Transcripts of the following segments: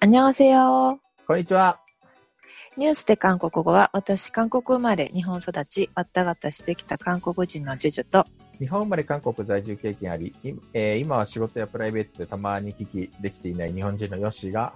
안녕하세요。 こんにちは。ニュースで韓国語は、私、韓国生まれ、日本育ち、わったがったしてきた韓国人のジュジュと、日本生まれ韓国在住経験あり、いえー今は仕事やプライベートでたまに聞きできていない日本人のヨッシーが、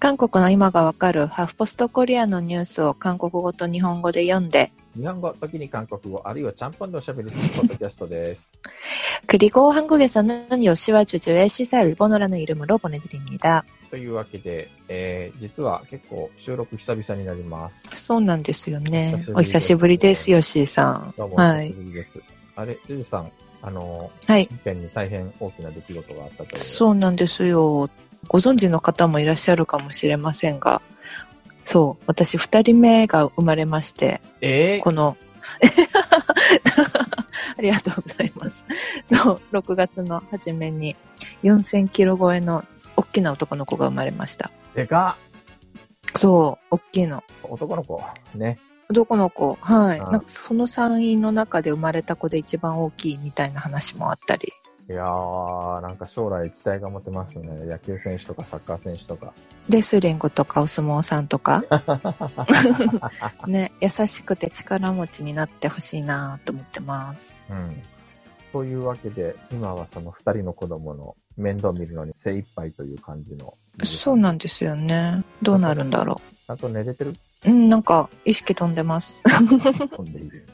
韓国の今がわかるハフポストコリアのニュースを韓国語と日本語で読んで、日本語、時に韓国語、あるいはちゃんぽんでおしゃべりするポッドキャストです。 그리고 한국에서는 요시와 주주의 시사 일본어라는 이름으로 보내드립니다. というわけで、えー実は結構収録久々になります。そうなんですよね。お久ししぶりですす、ヨッシーさん。どうもおはい久し。ぶりです。あれ、ジュジュさん、あの、はい。近辺に大変大きな出来事があったと。そうなんですよ。ご存知の方もいらっしゃるかもしれませんが、そう、私二人目が生まれまして、えー？この、ありがとうございます。そう、6月の初めに4000キロ超えの大きな男の子が生まれました。でかそう、大きいの。っ男の子。ね。男の子、はい。あなんかその産院の中で生まれた子で一番大きいみたいな話もあったり。いやー、なんか将来期待が持てますね。野球選手とかサッカー選手とか。レスリングとかお相撲さんとか、ね、優しくて力持ちになってほしいなと思ってます。うん。というわけで、今はその二人の子供の面倒を見るのに精一杯という感じの。そうなんですよね。どうなるんだろちゃんと寝れてる？う。うん、なんか意識飛んでます。飛んでいる。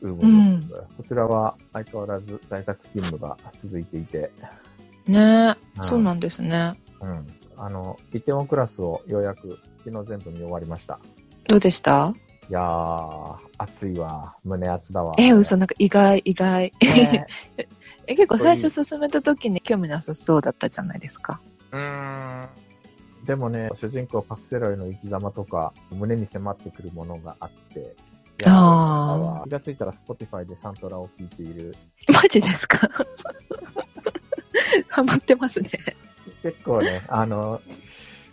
うんこちらは相変わらず在宅勤務が続いていて、ねうんそうなんですね。うん。あの、イテウォンクラスをようやく昨日全部見終わりました。どうでした？いやー、暑いわ。胸熱だわ。え、嘘、なんか意外、意外。ね え、結構最初進めた時に興味なさそうだったじゃないですか。うーん。でもね、主人公パクセロイの生き様とか、胸に迫ってくるものがあって、あー気がついたら Spotify でサントラを聴いている。マジですか？ハマってますね。結構ね、あの、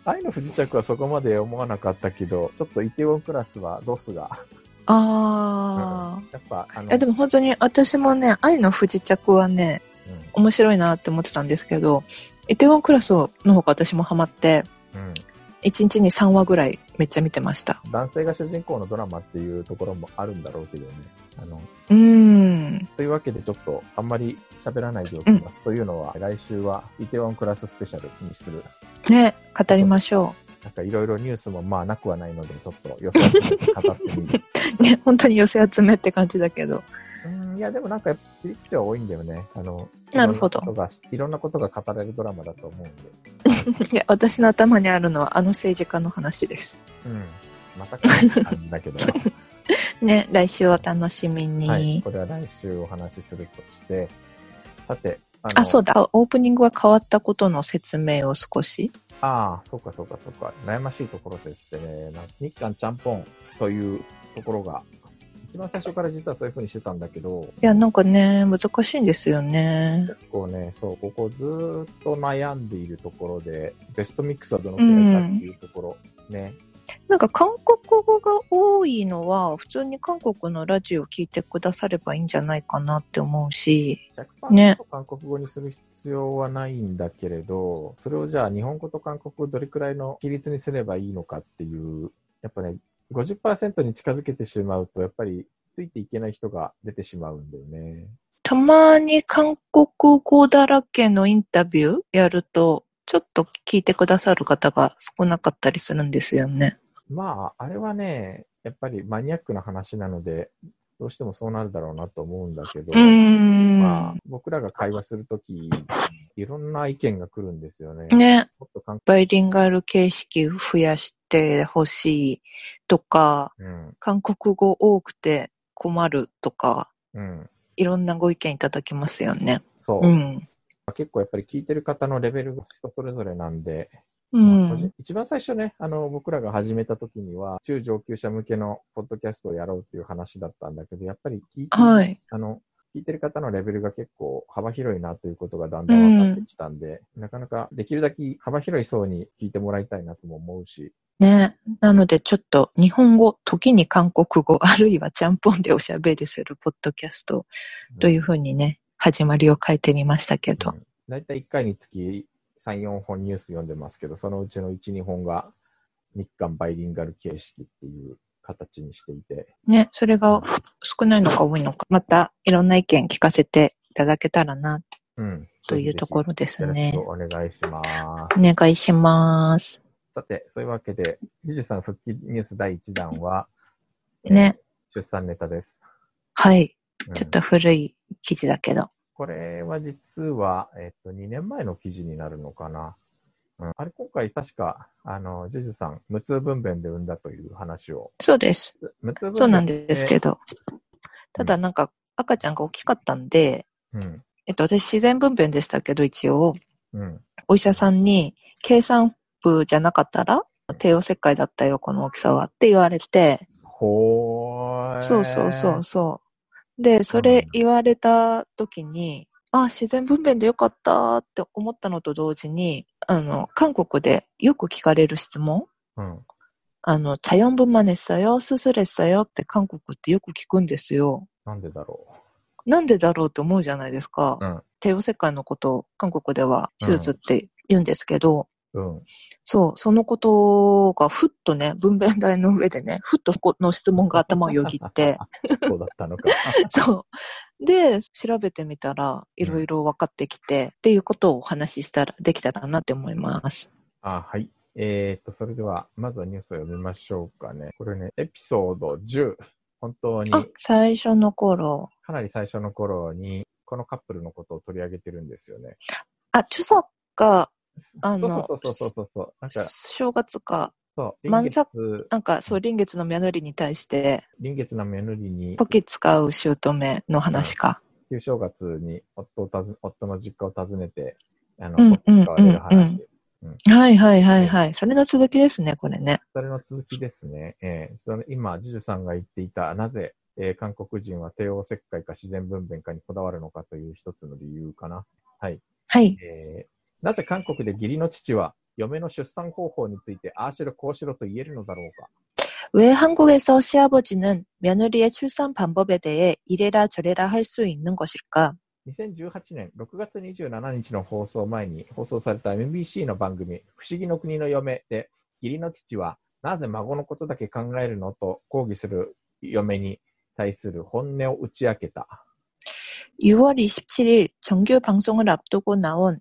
愛の不時着はそこまで思わなかったけど、ちょっとイテウォンクラスはドスが、あやっぱ、あの、でも本当に私もね、愛の不時着はね、面白いなって思ってたんですけど、イテウォンクラスの方が私もハマって、うん、うん。1日に3話ぐらいめっちゃ見てました。男性が主人公のドラマっていうところもあるんだろうけどね。あの、うーん。というわけでちょっとあんまり喋らないでおきます。というのは、来週はイテウォンクラススペシャルにする。ね、語りましょなんかいろいろニュースもまあなくはないので、ちょっと予想して語ってみる。う。ね、本当に寄せ集めって感じだけど。うん、いやでもなんか切り口は多いんだよね。あの、なるほどいろんなことがいろんなことが語られるドラマだと思うんで。いや、私の頭にあるのはあの政治家の話です。うん。またかって感じだけど。ね、来週お楽しみに。はい。これは来週お話しするとして、さて、あそうだ。オープニングが変わったことの説明を少し。ああ、そうかそうかそうか。悩ましいところでしてね、な日韓ちゃんぽんというところが、一番最初から実はそういう風にしてたんだけど、いや、なんかね、難しいんですよね。結構ね、そう、ここずーっと悩んでいるところで、ベストミックスはどのくらいかっていうところ、ね。なんか韓国語が多いのは、普通に韓国のラジオを聞いてくださればいいんじゃないかなって思うし。100%ね韓国語にする必要はないんだけれど、それをじゃあ日本語と韓国語どれくらいの比率にすればいいのかっていう、やっぱね、50%に近づけてしまうと、やっぱりついていけない人が出てしまうんだよね。たまに韓国語だらけのインタビューやると、ちょっと聞いてくださる方が少なかったりするんですよね。まあ、あれはね、やっぱりマニアックな話なので、どうしてもそうなるだろうなと思うんだけど。まあ、僕らが会話するとき、いろんな意見が来るんですよね。ね、もっと韓バイリンガル形式増やしてほしいとか、うん、韓国語多くて困るとか、うん、いろんなご意見いただきますよね。そう、うん。結構やっぱり聞いてる方のレベルが人それぞれなんで、うん。一番最初ね、あの、僕らが始めた時には、中上級者向けのポッドキャストをやろうっていう話だったんだけど、やっぱり聞いて、はい。あの、聞いてる方のレベルが結構幅広いなということがだんだん分かってきたんで、なかなかできるだけ幅広い層に聞いてもらいたいなとも思うし、ね。なのでちょっと日本語、時に韓国語、あるいはちゃんぽんでおしゃべりするポッドキャストというふうにね、始まりを変えてみましたけど。うんだいたい1回につき3、4本ニュース読んでますけど、そのうちの1、2本が日韓バイリンガル形式っていう形にしていて。ね、それが少ないのか多いのか、またいろんな意見聞かせていただけたらな、うん。というところですねお願いします。お願いします。さて、そういうわけで、ジジさん復帰ニュース第1弾は、ね、えー出産ネタです。はい。うんちょっと古い記事だけど。これは実は、えっと、2年前の記事になるのかな。うん、あれ、今回確か、あの、ジュジュさん、無痛分娩で産んだという話を。そうです。無痛分娩そうなんですけど。ど。ただなんか赤ちゃんが大きかったんで、うん。えっと、私自然分娩でしたけど、一応、うん。お医者さんに、計算部じゃなかったら、帝王切開だったよ、この大きさはって言われて、ほー。そうそうそうそう。で、それ言われた時に、あ、自然分娩でよかったって思ったのと同時に、あの、韓国でよく聞かれる質問、うん、あの、茶四分真似したよ、すすれしたよって韓国ってよく聞くんですよ。なんでだろう。なんでだろうって思うじゃないですか。うん、帝王切開のことを韓国では手術って言うんですけど、う。うん。そう、そのことがふっとね、分娩台の上でね、ふっとこの質問が頭をよぎって、そうだったのか。そう。で、調べてみたら、いろいろ分かってきて、っていうことをお話ししたら、できたらなって思います。あ、はい。えー、っと、それでは、まずはニュースを読みましょうかね。これね、エピソード10。本当に、あ、最初の頃。かなり最初の頃に、このカップルのことを取り上げてるんですよね。あ、チュサが、あのそうそうそうそうそう。なんか、正月か、そう、満臨月、なんか、そう、臨月の宮りに対して、臨月の目塗りにポ、キ使う姑の話か。旧正月に夫を訪ね夫の実家を訪ねて、あの、うんポキ使われるうんうん話。はいはいはいはい。それの続きですね、これね。それの続きですね。えーその今、ジュジュさんが言っていた、なぜ、えー韓国人は帝王切開か自然分娩かにこだわるのかという一つの理由かな。はい。はい。えーなぜ韓国で義理の父は嫁の出産方法についてああしろこうしろと言えるのだろうか。 왜 한국에서 시아버지는 며느리의 출산 방법에 대해 이래라 저래라 할 수 있는 것일까? 2018年6月27日の放送前に放送された MBC の番組、不思議の国の嫁で、義理の父はなぜ孫のことだけ考えるのと抗議する嫁に対する本音を打ち明けた。 6월 27일 정규 방송을 앞두고 나온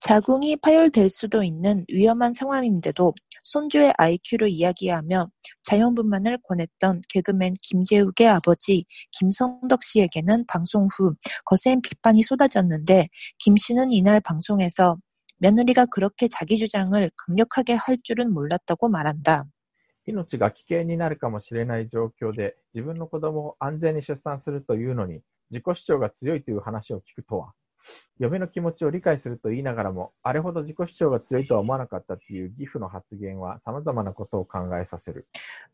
자궁이 파열될 수도 있는 위험한 상황인데도 손주의 IQ를 이야기하며 자연분만을 권했던 개그맨 김재욱의 아버지 김성덕 씨에게는 방송 후 거센 비판이 쏟아졌는데 김 씨는 이날 방송에서 며느리가 그렇게 자기 주장을 강력하게 할 줄은 몰랐다고 말한다. 命が危険になるかもしれない状況で自分の子供を安全に出産するというのに自己主張が強いという話を聞くとは 嫁の気持ちを理解すると言いながらもあれほど自己主張が強いとは思わなかったっていう義父の発言は様々なことを考えさせる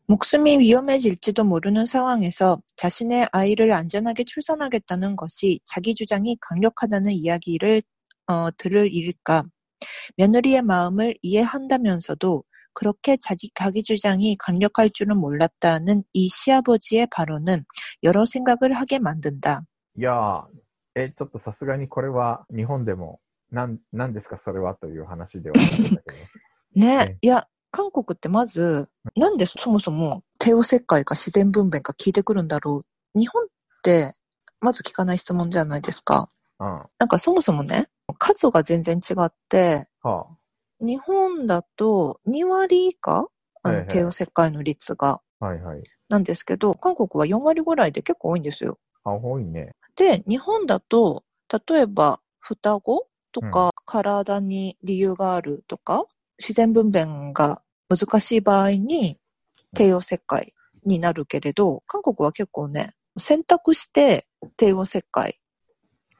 목숨이 위험해질지도 모르는 상황에서 자신의 아이를 안전하게 출산하겠다는 것이 자기 주장이 강력하다는 이야기를 어, 들을 일일까? 며느리의 마음을 이해한다면서도 그렇게 자기, 자기 주장이 강력할 줄은 몰랐다는 이 시아버지의 발언은 여러 생각을 하게 만든다. いやー えちょっとさすがにこれは日本でもなんなんですかそれはという話ではあるんだけど ねねいや、韓国ってまず、なんでそもそも帝王切開か自然分娩か聞いてくるんだろう。日本って、まず聞かない質問じゃないですか。うんはなんかそもそもね、数が全然違って、あ日本だと2割以下あの帝王切開の率が。はいはいなんですけど、韓国は4割ぐらいで結構多いんですよ。あ多いねで、日本だと、例えば双子とか、体に理由があるとか、自然分娩が難しい場合に帝王切開になるけれど、韓国は結構ね、選択して帝王切開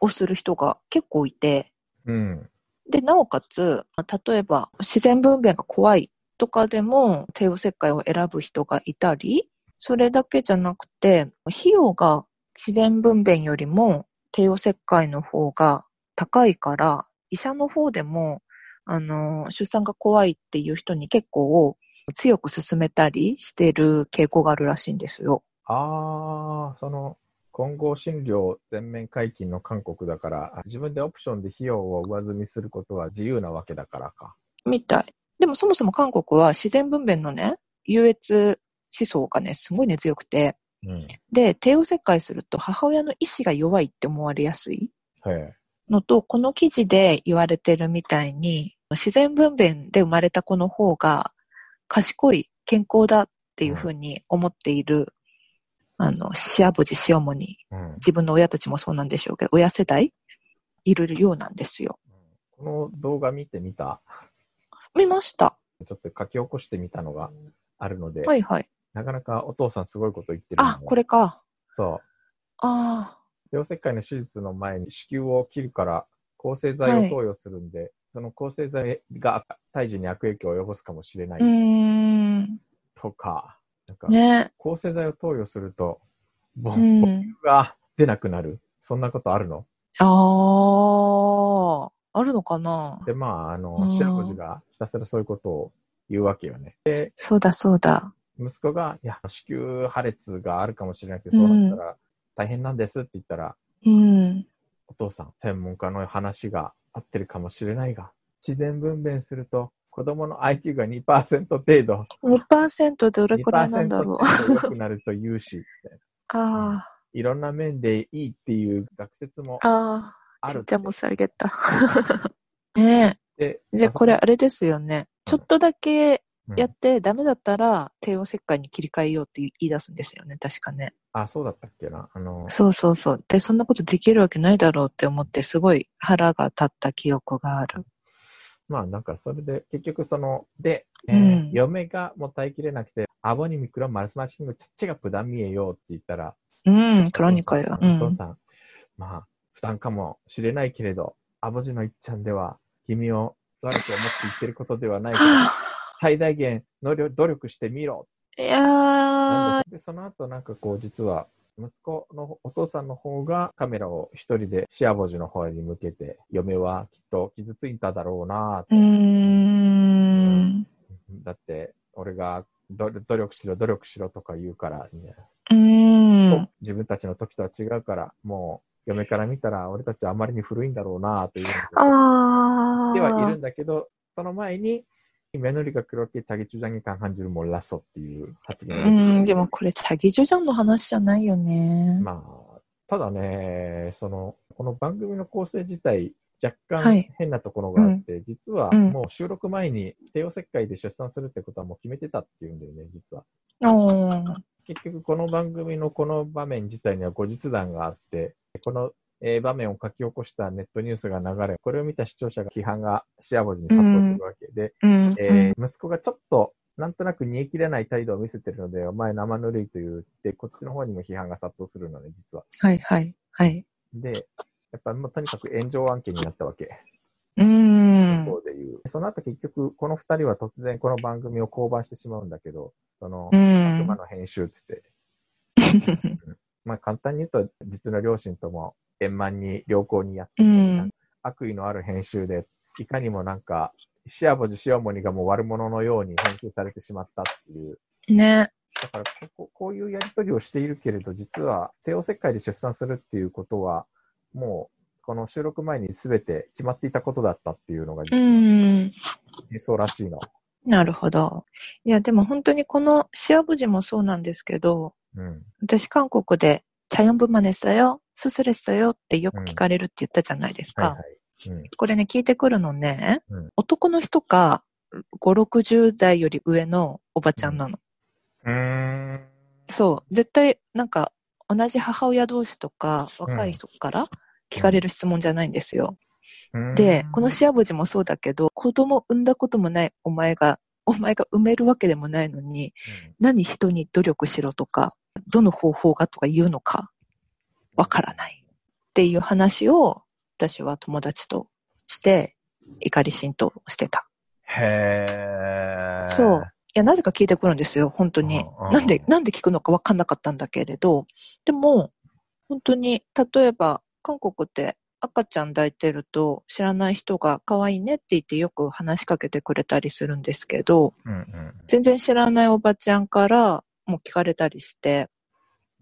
をする人が結構いて、うん。で、なおかつ、例えば自然分娩が怖いとかでも帝王切開を選ぶ人がいたり、それだけじゃなくて、費用が自然分娩よりも帝王切開の方が高いから、医者の方でも、あの、出産が怖いっていう人に結構強く勧めたりしてる傾向があるらしいんですよ。ああ、その、混合診療全面解禁の韓国だから、自分でオプションで費用を上積みすることは自由なわけだからか。みたい。でもそもそも韓国は自然分娩のね、優越思想がね、すごいね強くて、うん、で、帝王切開すると母親の意志が弱いって思われやすいのと、この記事で言われてるみたいに、自然分娩で生まれた子の方が賢い、健康だっていうふうに思っている、うん、あの、シアボジ、シオモに、うん、自分の親たちもそうなんでしょうけど、親世代いるようなんですよ。この動画見てみた？見ました。ちょっと書き起こしてみたのがあるので、はいはい。なかなかお父さんすごいこと言ってるあ、これか。そう。ああ。両切開の手術の前に子宮を切るから抗生剤を投与するんで、はい、その抗生剤が胎児に悪影響を及ぼすかもしれない。とか、なんか、ね、抗生剤を投与すると、母乳が出なくなる。そんなことあるの？ああ。あるのかな？で、まあ、あの、シアコジがひたすらそういうことを言うわけよね。で、そうだそうだ。息子が、いや、子宮破裂があるかもしれなくて、そうなったら大変なんですって言ったら、うん、お父さん、専門家の話が合ってるかもしれないが、自然分娩すると、子供の IQ が2%程度。2%どれくらいなんだろう。2%良くなると言うし、ああ。いろんな面でいいっていう学説もあある。ちゃもさげた。ねえ。じゃあこれあれですよね。ちょっとだけやってダメだったら帝王切開に切り替えようって言い出すんですよね、確かね。あ、そうだったっけな。あのそうそうそう。で、そんなことできるわけないだろうって思って、すごい腹が立った記憶がある。まあなんかそれで結局その、で、えー、うん、嫁がもう耐えきれなくて、アボニミクロマルスマシングチッチがプダミエよって言ったら、うん、クロニカよ。お父さん、うん、まあ、負担かもしれないけれど、アボジのいっちゃんでは、君を悪く思って言ってることではないから、最大限努力してみろ。いやで、その後なんかこう、実は、息子のお父さんの方がカメラを一人でシアボジの方に向けて、嫁はきっと傷ついただろうなと。うん。だって、俺が努力しろ、努力しろとか言うから、ね、うん。自分たちの時とは違うから、もう嫁から見たら、俺たちはあまりに古いんだろうなというあではいるんだけど、その前に、 メノリが黒렇게자기주장이강한줄몰랐어っていう発言うん、でもこれ、자기주장の話じゃないよね。まあ、ただね、その、この番組の構成自体、若干変なところがあって、はい、実はもう収録前に帝王切開で出産するってことはもう決めてたっていうんだよね、実は。結局この番組のこの場面自体には後日談があって、この、 えー、場面を書き起こしたネットニュースが流れ、これを見た視聴者が批判がシアボジに殺到するわけで、うん、えー、息子がちょっとなんとなく煮え切れない態度を見せてるので、お前生ぬるいと言って、こっちの方にも批判が殺到するのね、実は。はいはい、はい。で、やっぱもうとにかく炎上案件になったわけ。うん。で言う。その後結局、この二人は突然この番組を降板してしまうんだけど、その、悪魔の編集つって、まあ簡単に言うと、実の両親とも円満に良好にやって、うん、悪意のある編集で、いかにもなんか、シアボジ、シアモニがもう悪者のように編集されてしまったっていう。ね。だからここ、こういうやりとりをしているけれど、実は帝王切開で出産するっていうことは、もう、この収録前に全て決まっていたことだったっていうのが実は、理想らしいの。なるほど。いや、でも本当にこのシアボジもそうなんですけど、うん、私韓国で、チャヨンブマネスよ、ススレスよってよく聞かれるって言ったじゃないですか。これね、聞いてくるのね、うん、男の人か、5、60代より上のおばちゃんなの。うん、そう。絶対、なんか、同じ母親同士とか、若い人から聞かれる質問じゃないんですよ。で、このシアボジもそうだけど、子供産んだこともないお前が、お前が産めるわけでもないのに、うん、何人に努力しろとか、どの方法がとか言うのか、わからないっていう話を私は友達として怒り浸透してた。へー。そう。いや、なぜか聞いてくるんですよ、本当にうんうん。なんで、なんで聞くのかわかんなかったんだけれど、でも、本当に、例えば、韓国って赤ちゃん抱いてると知らない人が可愛いねって言ってよく話しかけてくれたりするんですけど、うんうん。全然知らないおばちゃんからも聞かれたりして、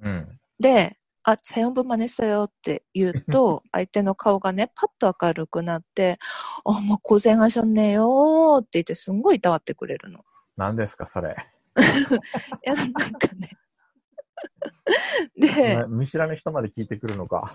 うん。で、あ、さよ分真似したよって言うと、相手の顔がね、パッと明るくなって、あ、もう公然がしょんねえよって言って、すんごいいたわってくれるの。何ですか、それ。いや、なんかね。で、見知らぬ人まで聞いてくるのか。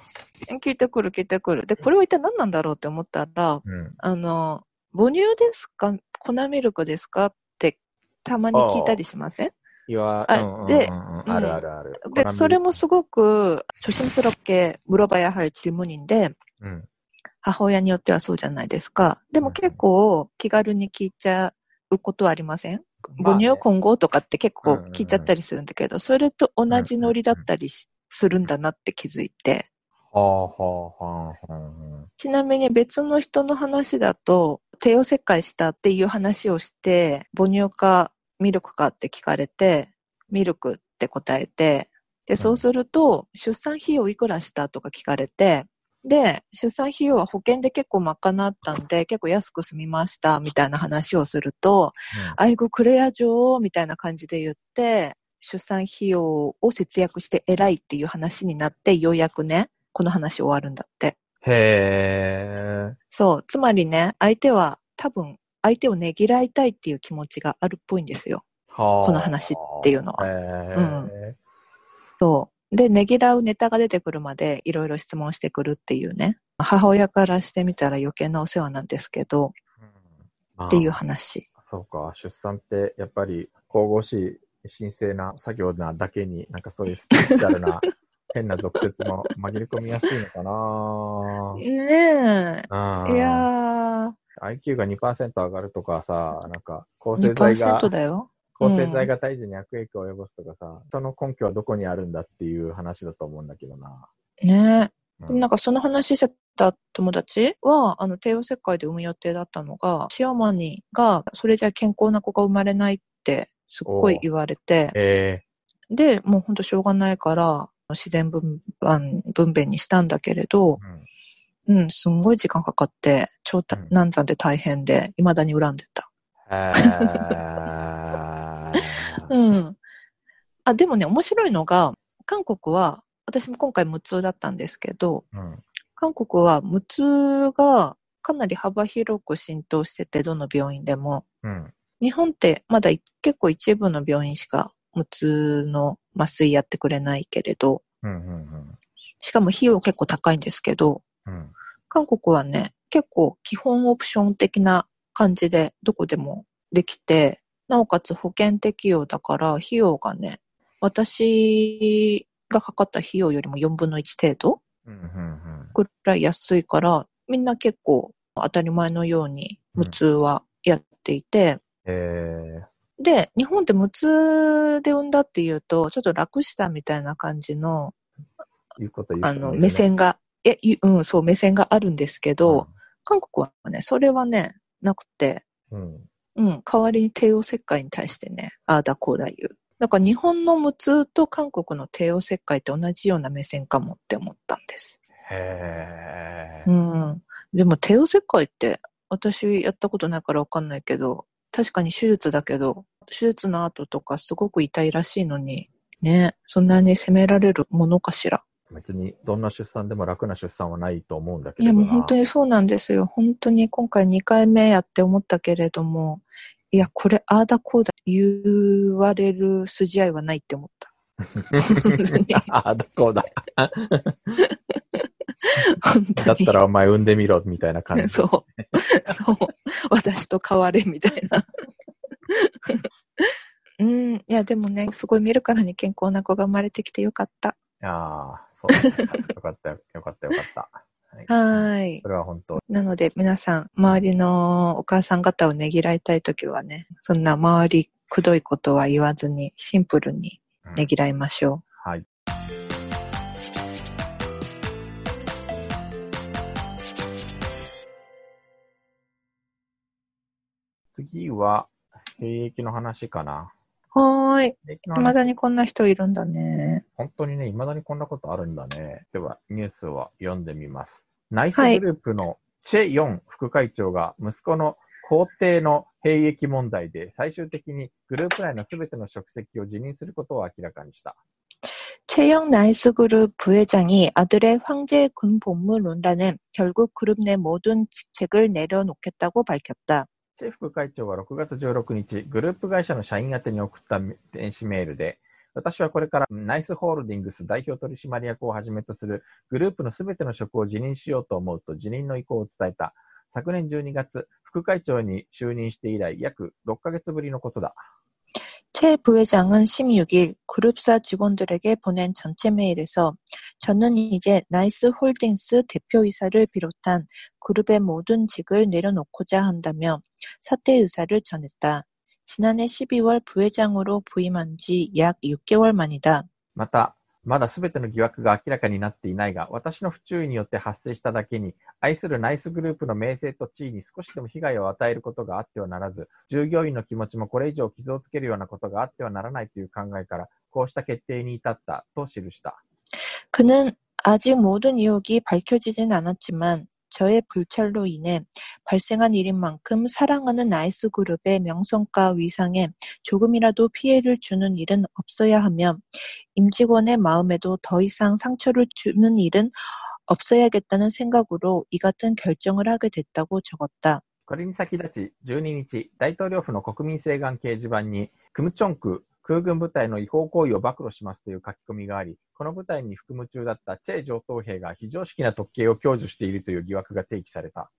聞いてくる、聞いてくる。で、これは一体何なんだろうって思ったら、うん、あの、母乳ですか？粉ミルクですか？ってたまに聞いたりしません？いわ、あうんうんうんうんであるあるある。で、それもすすごく조심스럽게물어봐야할 질문인데 うん。母親によってはそうじゃないですか。でも結構気軽に聞いちゃうことはありませんまあね母乳混合とかって結構うんうんうん聞いちゃったりするんだけど、それと同じノリだったりしするんだなって気づいて。はあはあはあはあ。ちなみに別の人の話だと、帝王切開したっていう話をして、母乳か ミルクかって聞かれて、ミルクって答えて、で、そうすると、出産費用いくらしたとか聞かれて、で、出産費用は保険で結構賄ったんで、結構安く済みました、みたいな話をすると、アイゴクレア上みたいな感じで言って、出産費用を節約して偉いっていう話になって、ようやくね、この話終わるんだって。へえ。そう。つまりね、相手は多分、相手をねぎらいたいっていう気持ちがあるっぽいんですよ。はあ。この話っていうのはへえ。そう。で、ねぎらうネタが出てくるまでいろいろ質問してくるっていうね。母親からしてみたら余計なお世話なんですけど、うんっていう話。そうか、出産ってやっぱり神々しい神聖な作業なだけに、なんかそういうスピリチュアルな 変な俗説も紛れ込みやすいのかなねうんえ。いや IQ が2%上がるとかさ、なんか抗ー、生剤が、2%だよ。抗生剤が胎児に悪影響を及ぼすとかさ、その根拠はどこにあるんだっていう話だと思うんだけどな。ねえ。うんなんかその話してた友達は、あの、帝王切開で産む予定だったのが、シアマニが、それじゃ健康な子が生まれないって、すっごい言われて、えで、もうほんとしょうがないから、自然分娩、分娩にしたんだけれどー、うんうん、すんごい時間かかって、超たうん難産で大変で、未だに恨んでた。うん。あ、でもね、面白いのが、韓国は、私も今回無痛だったんですけど、うん韓国は無痛がかなり幅広く浸透してて、どの病院でも。うん日本ってまだい結構一部の病院しか無痛の麻酔やってくれないけれど、うんうんしかも費用結構高いんですけど、うん。韓国はね、結構基本オプション的な感じでどこでもできて、なおかつ保険適用だから費用がね、私がかかった費用よりも4分の1程度うんうんぐらい安いから、みんな結構当たり前のように無痛はやっていて、えで、日本って無痛で産んだっていうと、ちょっと楽したみたいな感じの、ー、いうこと言うあの、目線が、え、いうん、そう、目線があるんですけど、韓国はね、それはね、なくて、うんうんうん、代わりに帝王切開に対してね、ああだこうだ言う。だから日本の無痛と韓国の帝王切開って同じような目線かもって思ったんです。へーうん。でも帝王切開って私やったことないからわかんないけど、確かに手術だけど、手術の後とかすごく痛いらしいのに、ね、そんなに責められるものかしら。別にどんな出産でも楽な出産はないと思うんだけいやれどな。もう本当にそうなんですよ。本当に今回2回目やって思ったけれども、いや、これああだこうだ言われる筋合いはないって思った。ああ、だこうだ。だったらお前産んでみろ、みたいな感じ。そう。そう。私と変われ、みたいな。うん。いや、でもね、すごい見るからに健康な子が生まれてきてよかった。ああ、そう。よかったよ、よかったよかった。はいはーいそ。れは本当。なので、皆さん、周りのお母さん方をねぎらいたいときはね、そんな周りくどいことは言わずに、シンプルにうんねぎらいましょはい。次次は、兵役の話かな。はーい。兵役の話未だにこんな人いるんだね。本当にね、未だにこんなことあるんだね。では、ニュースを読んでみます。ナイスはいグループのチェ・ヨン副会長が息子の皇帝の兵役問題で最終的にグループ内のすべての職責を辞任することを明らかにした。 최영 나이스 그룹 부회장이 아들의 황제 군 복무 논란에 결국 그룹 내 모든 직책을 내려놓겠다고 밝혔다. チェ副会長は6月16日、グループ会社の社員宛てに送った電子メールで、私はこれからナイスホールディングス代表取締役をはじめとするグループの全ての職を辞任しようと思うと辞任の意向を伝えた。昨年12月、副会長に就任して以来約6ヶ月ぶりのことだ。 최 부회장은 16일 그룹사 직원들에게 보낸 전체 메일에서 저는 이제 나이스 홀딩스 대표이사를 비롯한 그룹의 모든 직을 내려놓고자 한다며 사퇴 의사를 전했다. 지난해 12월 부회장으로 부임한 지 약 6개월 만이다. また、まだすべての疑惑が明らかになっていないが、私の不注意によって発生しただけに、愛するナイスグループの名声と地位に少しでも被害を与えることがあってはならず、従業員の気持ちもこれ以上傷をつけるようなことがあってはならないという考えから、こうした決定に至ったと記した。 그는 아직 모든 의혹이 밝혀지진 않았지만 저의 불찰로 인해 발생한 일인 만큼 사랑하는 나이스 그룹의 명성과 위상에 조금이라도 피해를 주는 일은 없어야 하며 임직원의 마음에도 더 이상 상처를 주는 일은 없어야겠다는 생각으로 이 같은 결정을 하게 됐다고 적었다. これに先立ち、12日、大統領府の国民請願掲示板に、クムチョン区 空軍部隊の違法行為を暴露しますという書き込みがあり、この部隊に服務中だったチェ上等兵が非常識な特権を享受しているという疑惑が提起された。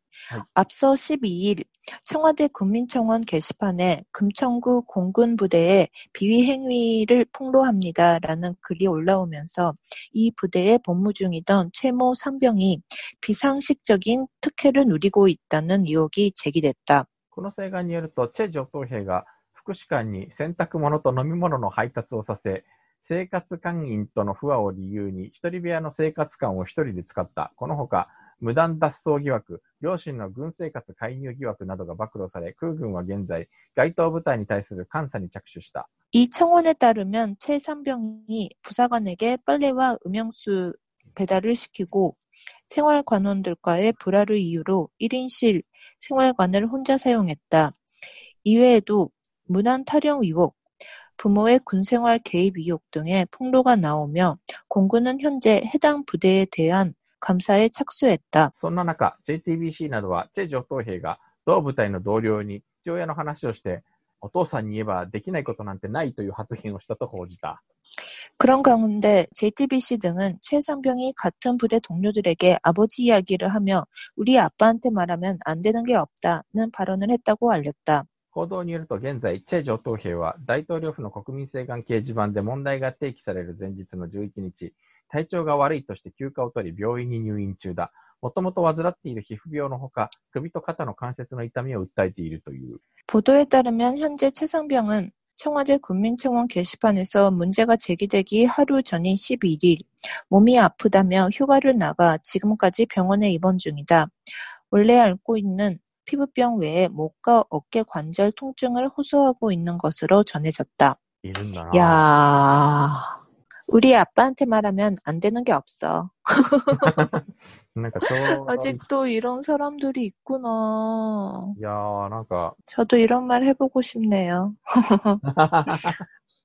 앞서 12일 청와대 국민청원 게시판에 금천구 공군부대의 비위 행위를 폭로합니다라는 글이 올라오면서 이 부대에 복무 중이던 최모 상병이 비상식적인 특혜를 누리고 있다는 의혹이 제기됐다. この請願によると、チェ上等兵が 福祉館に洗濯物と飲み物の配達をさせ、生活館員との不和を理由に一人部屋の生活館を一人で使った。このほか、無断脱走疑惑、両親の軍生活介入疑惑などが暴露され、空軍は現在、該当部隊に対する監査に着手した。 이 청원에 따르면 최 상병이 부사관에게 빨래와 음영수 배달을 시키고 생활관원들과의 불화를 이유로 1인실 생활관을 혼자 사용했다. 이외에도 문안 타령 의혹, 부모의 군생활 개입 의혹 등의 폭로가 나오며 공군은 현재 해당 부대에 대한 감사에 착수했다. そんな中、JTBC などは、チェ上等兵が同部隊の同僚に父親の話をして、お父さんに言えばできないことなんてないという発言をしたと報じた。 그런 가운데 JTBC 등은 최 상병이 같은 부대 동료들에게 아버지 이야기를 하며 우리 아빠한테 말하면 안 되는 게 없다는 발언을 했다고 알렸다. 報道によると現在、チェ上等兵は大統領府の国民請願掲示板で問題が提起される前日の11日、体調が悪いとして休暇を取り病院に入院中だ。もともと患っている皮膚病のほか、首と肩の関節の痛みを訴えているという。 보도에 따르면 현재 최 상병은 청와대 국민청원 게시판에서 문제가 제기되기 하루 전인 11일 몸이 아프다며 휴가를 나가 지금까지 병원에 입원 중이다. 원래 앓고 있는 피부병 외에 목과 어깨 관절 통증을 호소하고 있는 것으로 전해졌다. 이는 나. 야 우리 아빠한테 말하면 안 되는 게 없어. 그러니까 저... 아직도 이런 사람들이 있구나. 야, 나가. 저도 이런 말 해보고 싶네요.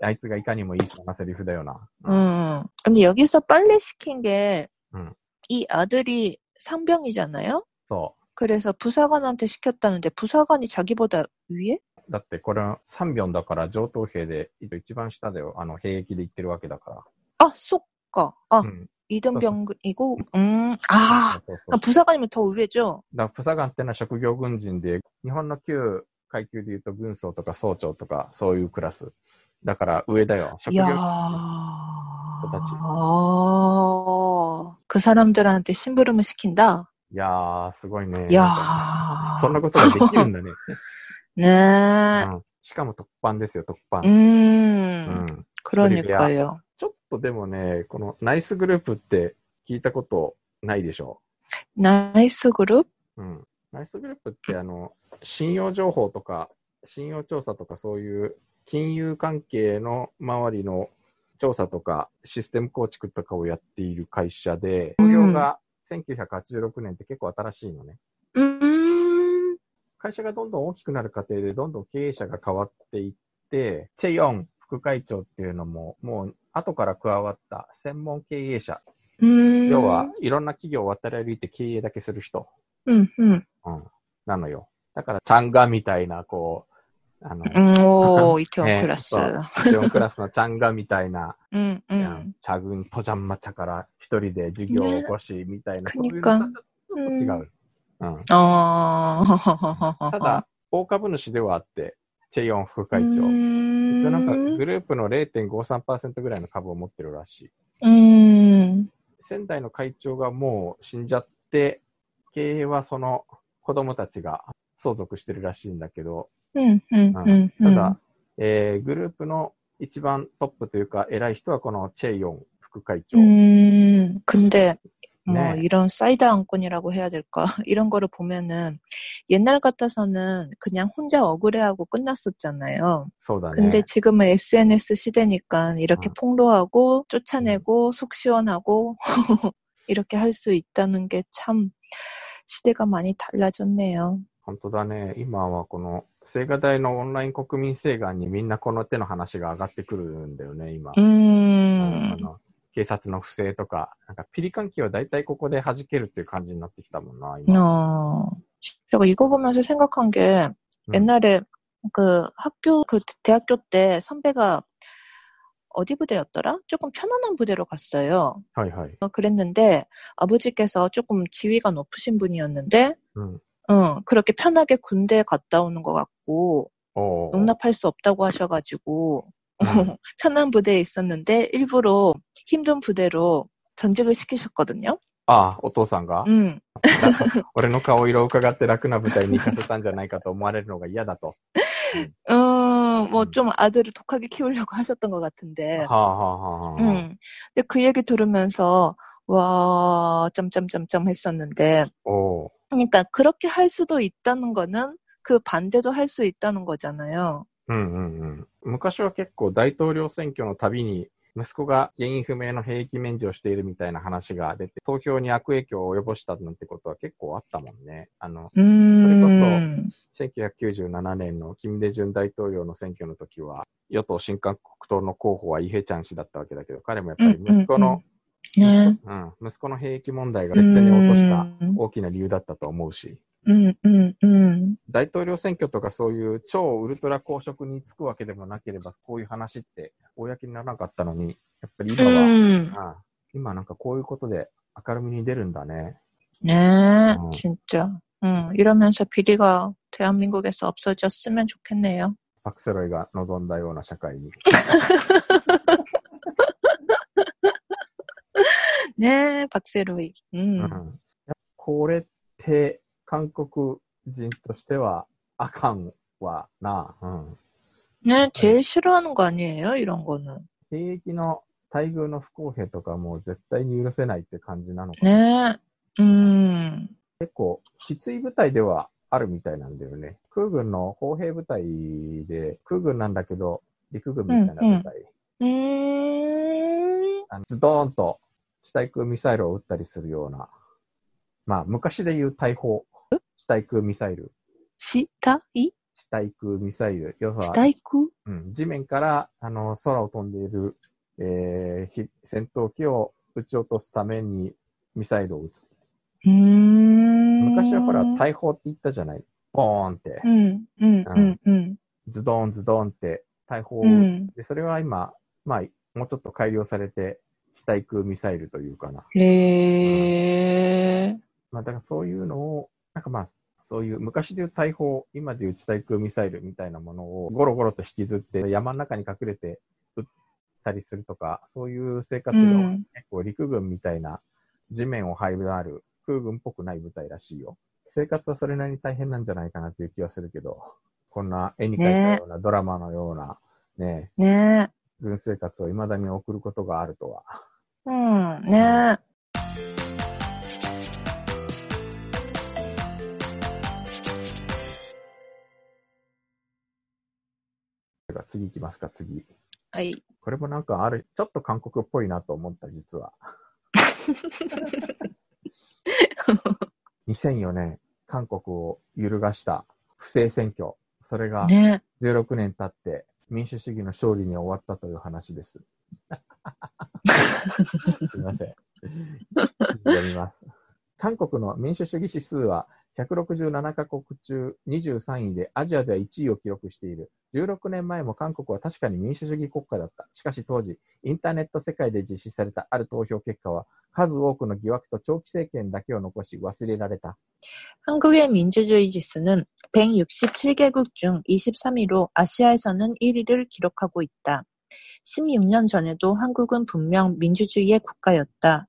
あいつがいかにもいいそんなセリフだよな。 응. 근데 여기서 빨래 시킨 게 이 응. 아들이 상병이잖아요 そ 그래서 부사관한테 시켰다는데 부사관이 자기보다 위에? う。だってこれ3秒だから上等兵で一番下だよ。あの、兵役で行ってるわけだか 아, 쏙가. 아, ら。うん。 이등병이고, 음, 아, そうそうそう 그러니까 부사관이면 더 위에죠? だからプサガンってのは職業軍人で、日本の旧階級で言うと軍曹とか総長とかそういうクラス。 だから上だよ。職 야 業 아, たち。 그 사람들한테 심부름을 시킨다? いやー、すごいね。 야 なんかそんなことができるんだね。 네. うんしかも特番ですよ、特番。 음, うん。 그러니까요. ちょっとでもね、このナイスグループって聞いたことないでしょ 나이스 그룹? うん。ナイスグループってあの、信用情報とか、信用調査とかそういう 金融関係の周りの調査とかシステム構築とかをやっている会社で、創業が1986年って結構新しいのね。うん、会社がどんどん大きくなる過程で、どんどん経営者が変わっていって、チェヨン副会長っていうのも、もう後から加わった専門経営者。要は、いろんな企業を渡り歩いて経営だけする人。うん、うん。うん。なのよ。だから、ちゃんがみたいな、こう、あの、おー、イテオンクラス。イテオンクラスのチャンガみたいな、うんうん、チャグン、ポジャンマチャから一人で授業を起こし、みたいな、ね、そういうちょっと違う。うん。あただ、大株主ではあって、チェヨン副会長。一応なんかグループの0.53%ぐらいの株を持ってるらしい。うん。仙台の会長がもう死んじゃって、経営はその子供たちが相続してるらしいんだけど、 음, 음, う 음, た 음. だ、えーグループの一番トップというか偉い人はこのチェイヨン副会長。 음, 근데 뭐 네. 이런 사이드 안건이라고 해야 될까? 이런 거를 보면은 옛날 같아서는 그냥 혼자 억울해하고 끝났었잖아요. そうだね。 근데 지금은 SNS 시대니까 이렇게 어. 폭로하고 쫓아내고 속 시원하고 이렇게 할 수 있다는 게 참 시대가 많이 달라졌네요. 本当だね。今はこの 青瓦台のオンライン国民請願にみんなこの手の話が上がってくるんだよね、今。あ 음, の警察の不正とか、なんかピリ関係は大体ここで弾けるっていう感じになってきたもんな、今。 어, 제가 이거 보면서 생각한 게 음. 옛날에 그 학교, 그 대학교 때 선배가 어디 부대였더라? 조금 편안한 부대로 갔어요. はいはい。 어, 그랬는데 아버지께서 조금 지위가 높으신 분이었는데, うん。 어, 그렇게 편하게 군대 갔다 오는 것 같고 おー 용납할 수 없다고 하셔가지고 음. 편한 부대에 있었는데 일부러 힘든 부대로 전직을 시키셨거든요. ああ、お父さんが、 음, 俺の顔色を伺って楽な舞台に行かせたんじゃないかと思われるのが嫌だと。 어, 뭐 음. 좀 아들을 독하게 키우려고 하셨던 것 같은데. はあはあはあはあ。 음. 근데 그 얘기 들으면서 와, 점점점점 했었는데, おー 그러니까 그렇게 할 수도 있다는 거는 그 반대도 할 수 있다는 거잖아요. うんうんうん。昔は結構大統領選挙のたびに息子が原因不明の兵役免除をしているみたいな話が出て、投票に悪影響を及ぼしたなんてことは結構あったもんね。あの、 음, 1997年のキム・デジュン大統領の選挙の時は、与党新韓国党の候補はイ・ヘチャン氏だったわけだけど、彼もやっぱり息子の、 네. うん、息子の兵役問題が劣勢に落とした 음, 大きな理由だったと思うし、 음, 음, 음. 大統領選挙とかそういう超ウルトラ公職に就くわけでもなければ、こういう話って公にならなかったのに、やっぱり今は、 음. ああ今なんかこういうことで明るみに出るんだね。 네, 어. 진짜. 음, 이러면서 비리가 대한민국에서 없어졌으면 좋겠네요. パクセロイが望んだような社会に。 네, 박세로이. う 음. んこれって韓国人としてはあかんわな。うん、 네, 제일 싫어하는 거 아니에요? 이런 거는. 兵役の待遇の不公平とかもう絶対に許せないって感じなのかな。 네, 음, 結構きつい部隊ではあるみたいなんだよね。空軍の砲兵部隊で、空軍なんだけど陸軍みたいな部隊。 음, あのズドーンと地 対空ミサイルを撃ったりするような、まあ、昔で言う大砲、地対空ミサイル。地対地対空ミサイル。要は、地対空？うん、地面から、あの、空を飛んでいる、えー、戦闘機を撃ち落とすためにミサイルを撃つ。昔はほら、大砲って言ったじゃない。ボーンって。うん、うん、うん、ズドンズドンって大砲、うん、で、それは今、まあ、もうちょっと改良されて、地対空ミサイルというかな。 네. まあ、だからそういうのを、なんかまあ、そういう昔でいう大砲、今でいう地対空ミサイルみたいなものをゴロゴロと引きずって山の中に隠れて撃ったりするとか、そういう生活量、うん、結構陸軍みたいな地面を配備のある空軍っぽくない部隊らしいよ。生活はそれなりに大変なんじゃないかなっていう気はするけど、こんな絵に描いたような、ドラマのようなね、ね軍生活を未だに送ることがあるとは。うん、ね次行きますか、次。はい。これもなんかある、ちょっと韓国っぽいなと思った、実は。2004年、韓国を揺るがした不正選挙。それが16年経って民主主義の勝利に終わったという話です。すみません。読みます。韓国の民主主義指数は167カ国中23位でアジアでは1位を記録している。16年前も韓国は確かに民主主義国家だった。しかし当時、インターネット世界で実施されたある投票結果は、数多くの疑惑と長期政権だけを残し忘れられた。한국의민주주의지수는167개국중23위로아시아에서는1위를기록하고 있다. 16년전에도한국은분명민주주의의국가였다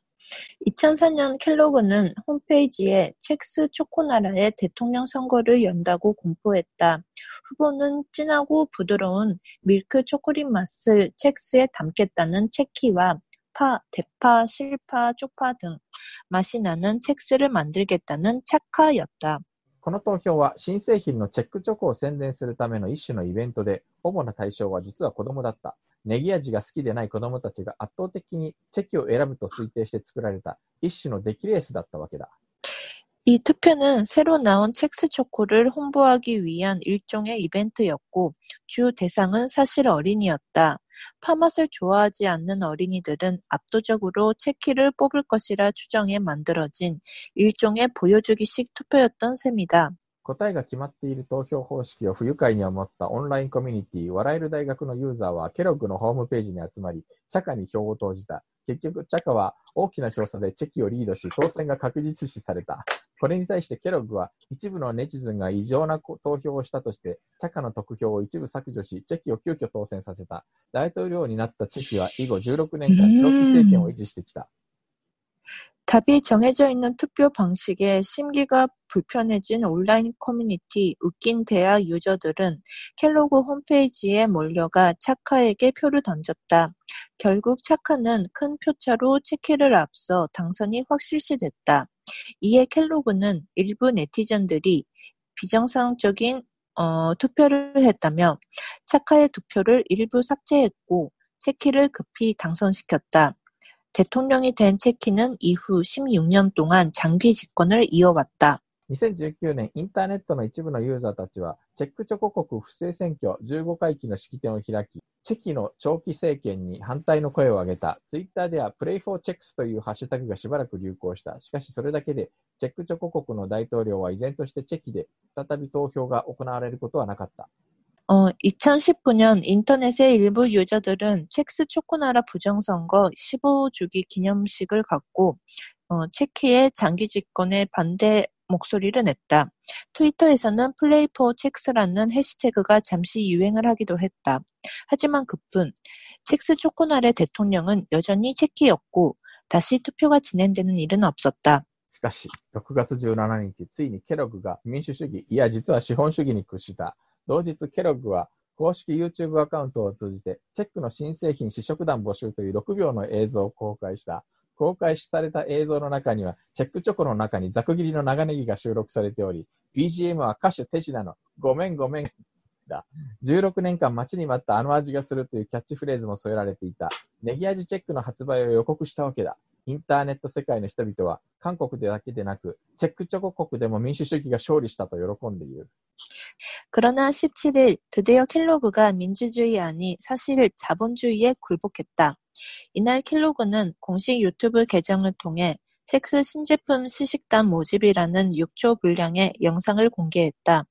2004년 켈로그는 홈페이지에 첵스 초코나라의 대통령 선거를 연다고 공포했다. 후보는 진하고 부드러운 밀크 초콜릿 맛을 첵스에 담겠다는 체키와 파, 대파, 실파, 쪽파 등 맛이 나는 첵스를 만들겠다는 착카였다. この投票は新製品のチェックチョコを宣伝するための一種のイベントで、主な対象は実は子供だった。 ネギ味が好きでない子供たちが圧倒的にチェキを選ぶと推定して作られた一種の出来レースだったわけだ。이투표는새로나온첵스초코를홍보하기위한일종의이벤트였고주대상은사실어린이였다파맛을좋아하지않는어린이들은압도적으로체키를뽑을것이라추정해만들어진일종의보여주기식투표였던셈이다 答えが決まっている投票方式を不愉快に思ったオンラインコミュニティ、笑える大学のユーザーはケロッグのホームページに集まり、チャカに票を投じた。結局、チャカは大きな票差でチェキをリードし、当選が確実視された。これに対してケロッグは一部のネチズンが異常な投票をしたとして、チャカの得票を一部削除し、チェキを急遽当選させた。大統領になったチェキは以後16年間長期政権を維持してきた。 답이 정해져 있는 투표 방식에 심기가 불편해진 온라인 커뮤니티 웃긴 대학 유저들은 켈로그 홈페이지에 몰려가 차카에게 표를 던졌다. 결국 차카는 큰 표차로 치키를 앞서 당선이 확실시 됐다. 이에 켈로그는 일부 네티즌들이 비정상적인 어, 투표를 했다며 차카의 투표를 일부 삭제했고 체키를 급히 당선시켰다. 대통령이 된 체키는 이후 16년 동안 장기 집권을 이어왔다. 2019年、インターネットの一部のユーザーたちは、チェックチョコ国不正選挙15回忌の式典を開き、チェキの長期政権に反対の声を上げた。ツイッターでは、プレイフォーチェックスというハッシュタグがしばらく流行した。しかし、それだけで、チェックチョコ国の大統領は依然としてチェキで再び投票が行われることはなかった。 어, 2019년 인터넷의 일부 유저들은 첵스 초코나라 부정선거 15주기 기념식을 갖고 어, 체키의 장기 집권에 반대 목소리를 냈다. 트위터에서는 플레이 포 첵스라는 해시태그가 잠시 유행을 하기도 했다. 하지만 그뿐 첵스 초코나라의 대통령은 여전히 체키였고 다시 투표가 진행되는 일은 없었다. しかし、6月17日、ついにケログが民主主義、いや実は資本主義に屈した。 同日、ケロッグは公式 YouTube アカウントを通じて、チェックの新製品試食団募集という6秒の映像を公開した。公開された映像の中には、チェックチョコの中にざく切りの長ネギが収録されており、BGM は歌手手品のごめんごめんだ。16年間待ちに待ったあの味がするというキャッチフレーズも添えられていた。ネギ味チェックの発売を予告したわけだ。 インターネット世界の人々は韓国でだけでなくチェックチョコ国でも民主主義が勝利したと喜んでいる。 그러나 17일 드디어 켈로그가 민주주의 아니 사실 자본주의에 굴복했다. 이날 켈로그는 공식 유튜브 계정을 통해 첵스 신제품 시식단 모집이라는 6초 분량의 영상을 공개했다.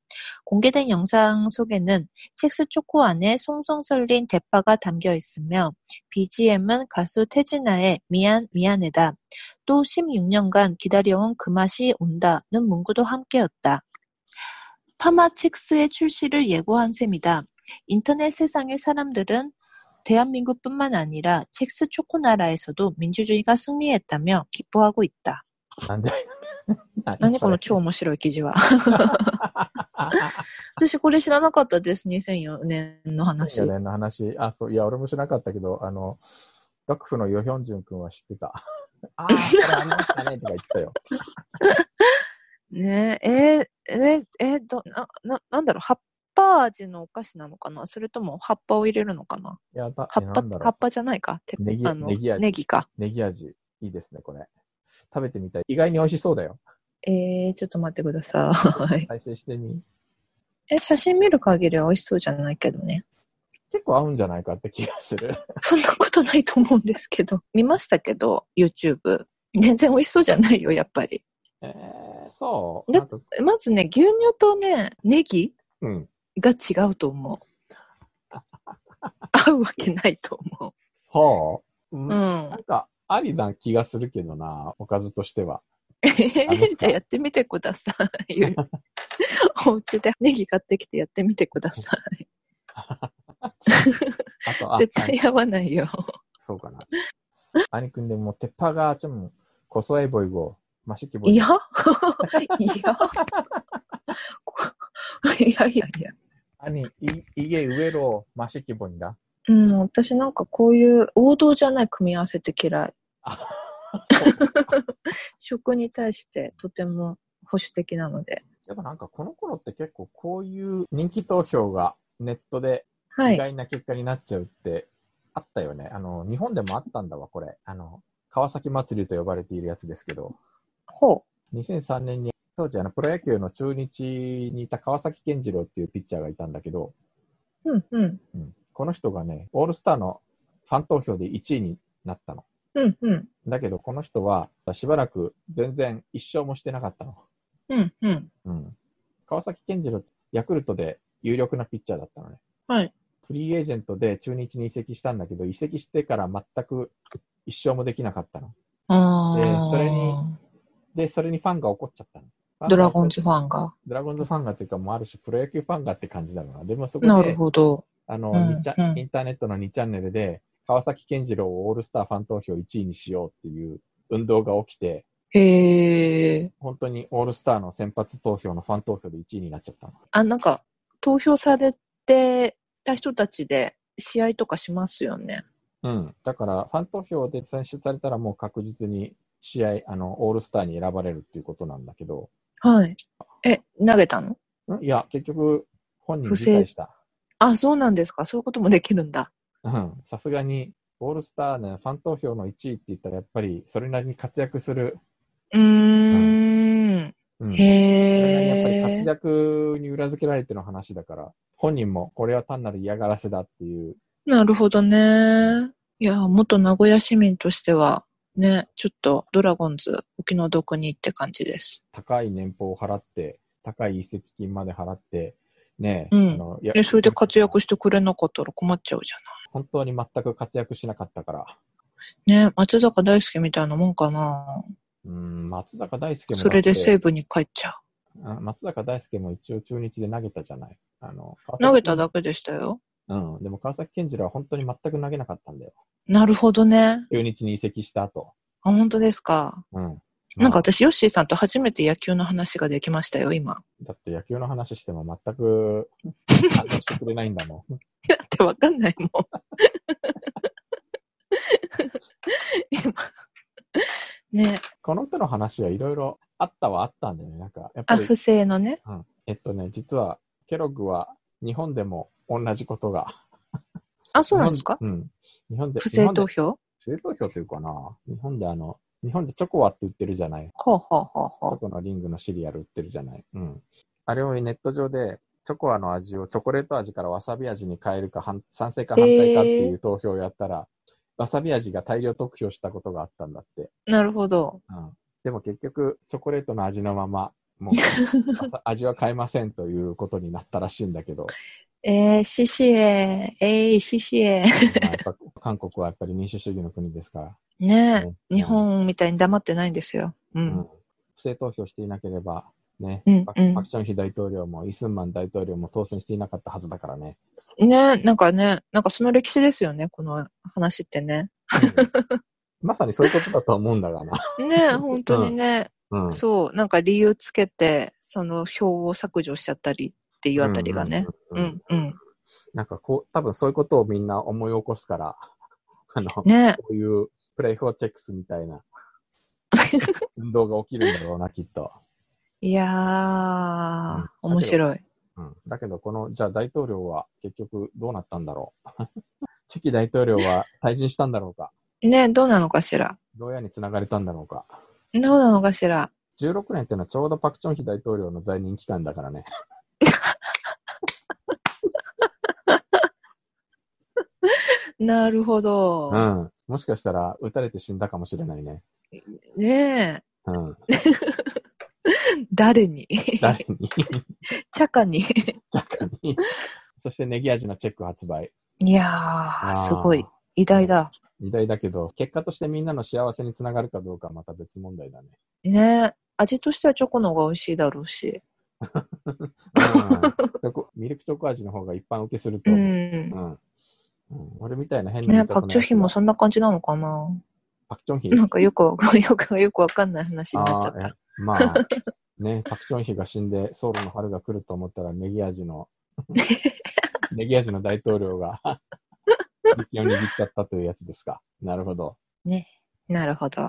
공개된 영상 속에는 첵스 초코 안에 송송 썰린 대파가 담겨 있으며 BGM은 가수 태진아의 미안 미안해다. 또 16년간 기다려온 그 맛이 온다는 문구도 함께였다. 파마 첵스의 출시를 예고한 셈이다. 인터넷 세상의 사람들은 대한민국뿐만 아니라 첵스 초코나라에서도 민주주의가 승리했다며 기뻐하고 있다. なんで何この超面白い記事は。私これ知らなかったです。2004年の話2004。年の話。あ、そう、いや、俺も知らなかったけど、あの、学府のヨヒョンジュン君は知ってた。ああ、これありましたね、とか言ってたよ。ねえ、えーえーえーどな、な、なんだろう、 味のお菓子なのかな？それとも葉っぱを入れるのかな？葉っぱ葉っぱじゃないか。てネギあのネギ味ネギか。う。ネギ味。いいですね、これ。食べてみたい。意外に美味しそうだよ。えー、ちょっと待ってください。再生してみ。え、写真見る限りは美味しそうじゃないけどね。結構合うんじゃないかって気がする。そんなことないと思うんですけど。見ましたけど、YouTube。全然美味しそうじゃないよ、やっぱり。えー、そう。だまずね、牛乳とね、ネギ？うん。が違うと思う。合うわけないと思う。そう？うん。なんか、ありな気がするけどな、おかずとしては。えー、じゃあやってみてください。お家でネギ買ってきてやってみてください。絶対合わないよ。そうかな。兄君でも、鉄板がちょっと、こそえぼいぼ、ましぼい。いや？いや？いやいやいや。兄、家上ろ、マシ気分だ。うん、私なんかこういう王道じゃない組み合わせって嫌い。食に対してとても保守的なので。やっぱなんかこの頃って結構こういう人気投票がネットで意外な結果になっちゃうってあったよね。あの、日本でもあったんだわ、これ。あの、川崎祭りと呼ばれているやつですけど。ほう。2003年に当時あのプロ野球の中日にいた川崎健次郎っていうピッチャーがいたんだけど、う。うんうん。うん、この人がね、オールスターのファン投票で1位になったの。うんうん。だけどこの人はしばらく全然一勝もしてなかったの。うんうん。うん。川崎健次郎、ヤクルトで有力なピッチャーだったのね。はい。フリーエージェントで中日に移籍したんだけど、移籍してから全く一勝もできなかったの。あでそれにで、それにファンが怒っちゃったの。あ。ドラゴンズファンが。ドラゴンズファンがっていうか、もうある種プロ野球ファンがって感じだろうな。でもそこなるで、ほど。あの、うんうんインターネットの2チャンネルで、川崎健次郎をオールスターファン投票1位にしようっていう運動が起きて、へえ。本当にオールスターの先発投票のファン投票で1位になっちゃったの。あ、なんか、投票されてた人たちで試合とかしますよね。うん。だから、ファン投票で選出されたらもう確実に試合、あの、オールスターに選ばれるっていうことなんだけど、はい。え、投げたの？んいや、結局、本人不正辞退した。あ、そうなんですか。そういうこともできるんだ。うん。さすがに、オールスターね、ファン投票の1位って言ったら、やっぱり、それなりに活躍する。うーん。うん。それなりにやっぱりへえ活。躍に裏付けられての話だから、本人も、これは単なる嫌がらせだっていう、なるほどね。いや、元名古屋市民としては、ね、ちょっとドラゴンズ、お気の毒にって感じです。高い年俸を払って、高い移籍金まで払って、ね、うんあのそれで活躍してくれなかったら困っちゃうじゃ本当に全く活躍しなかったから、ない。ね、松坂大輔みたいなもんかな。うん、松坂大輔も。それで西武に帰っちゃあ松坂大輔も一応中日で投げたじゃない。あの、投げただけでしたよ。うん。でも川崎健次郎は本当に全く投げなかったんだよ。なるほどね。中日に移籍した後。あ、本当ですか。うん。なんかまあ私、ヨッシーさんと初めて野球の話ができましたよ、今。だって野球の話しても全く反応してくれないんだもん。だってわかんないもん。今。ねこの手の話はいろいろあったはあったんだよね。なんか、やっあ、ぱり不、正のね。うん、えっとね、実はケロッグは日本でも同じことが。あ、そうなんですか？うん。日本で、不正投票？不正投票というかな。日本であの、日本でチョコワって売ってるじゃない。ほうほうほうチほョコのリングのシリアル売ってるじゃない。うん。あれをネット上で、チョコアの味をチョコレート味からわさび味に変えるか反賛成か反対かっていう投票をやったら、やっわさび味が大量得票したことがあったんだって。なるほど。うん。でも結局、チョコレートの味のまま、もう 味は変えませんということになったらしいんだけど、えー、シシエ、えー、シシエ。韓国はやっぱり民主主義の国ですから、ねね日本みたいに黙ってないんですよ。ううんん。不正投票していなければ、ね、パうんうんパクチョンヒ大統領もイスンマン大統領も当選していなかったはずだからね。ねなんかね、なんかその歴史ですよね、この話ってね。まさにそういうことだと思うんだがな。ね本当にね、うん。そう、なんか理由つけて、その票を削除しちゃったりっていうあたりがね。ううんん、うん。なんかこう、多分そういうことをみんな思い起こすから、あの、ねこういうプレイフォーチェックスみたいな 運動が起きるんだろうな、きっと。いやー、うん面白い。うん。だけど、この、じゃあ大統領は結局どうなったんだろう？チェキ大統領は退陣したんだろうか？ねどうなのかしら。牢屋に繋がれたんだろうか？どうなのかしら？16年ってのはちょうどパクチョンヒ大統領の在任期間だからね。なるほど。うん。もしかしたら撃たれて死んだかもしれないね。ねうん。え、誰に？誰に？チャカに。中に。そしてネギ味のチェック発売。いやーすごい。偉大だ。偉大だけど、結果としてみんなの幸せにつながるかどうかはまた別問題だね。ねえ、味としてはチョコの方が美味しいだろうし。ミルクチョコ味の方が一般受けするとう思う。ん。うん。うん、俺みたいな変なねパクチョヒもそんな感じなのかなパクチョンヒ？なんかよくよく、よくわかんない話になっちゃった。えまあ、ね、パクチョンヒが死んでソウルの春が来ると思ったらネギ味の、ネギ味の大統領が、力を握っちゃったというやつですか。なるほど。ね。なるほど。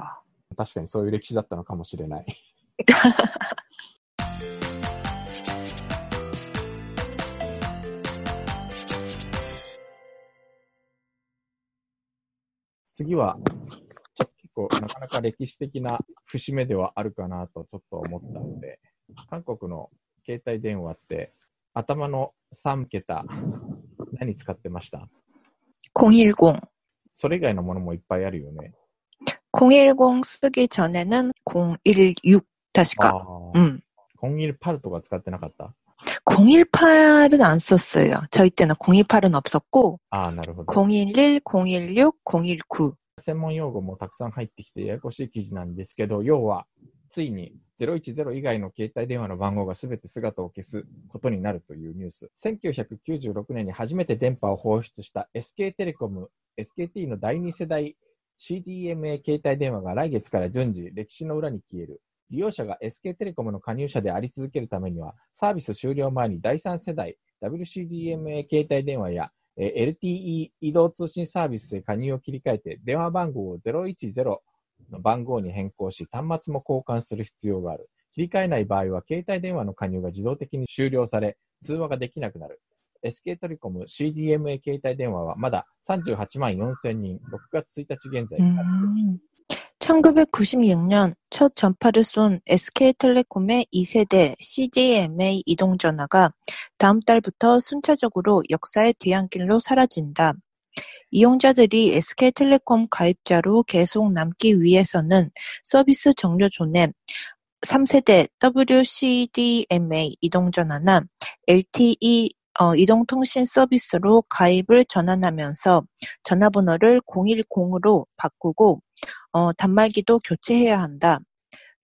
確かにそういう歴史だったのかもしれない。次は、結構なかなか歴史的な節目ではあるかなとちょっと思ったので、韓国の携帯電話って頭の3桁何使ってました？010. それ以外のものもいっぱいあるよね。 010 쓰기 전에는 016 確あか.あ、 음. コンギルパルとか使ってなかった 018은 안 썼어요. 저희 때는 028은 없었고, ああ、なるほど。 011, 016, 019. 専門用語もたくさん入ってきてややこしい記事なんですけど、要は、ついに 010以外の携帯電話の番号が全て姿を消すことになるというニュース。1996年に初めて電波を放出した SK テレコム、SKT の第2世代 CDMA 携帯電話が来月から順次歴史の裏に消える。利用者が SK テレコムの加入者であり続けるためには、サービス終了前に第3世代 WCDMA 携帯電話や LTE 移動通信サービスへ加入を切り替えて、電話番号を010番号に変更し、端末も交換する必要がある。切り替えない場合は、携帯電話の加入が自動的に終了され、通話ができなくなる。SK トリコム CDMA 携帯電話はまだ38万4000人、6月1日現在。 음. 1996년 첫 전파를 쏜 SK텔레콤의 2세대 CDMA 이동전화가 다음 달부터 순차적으로 역사의 뒤안길로 사라진다. 이용자들이 SK텔레콤 가입자로 계속 남기 위해서는 서비스 종료 전에 3세대 WCDMA 이동전화나 LTE 어, 이동통신 서비스로 가입을 전환하면서 전화번호를 010으로 바꾸고 어, 단말기도 교체해야 한다.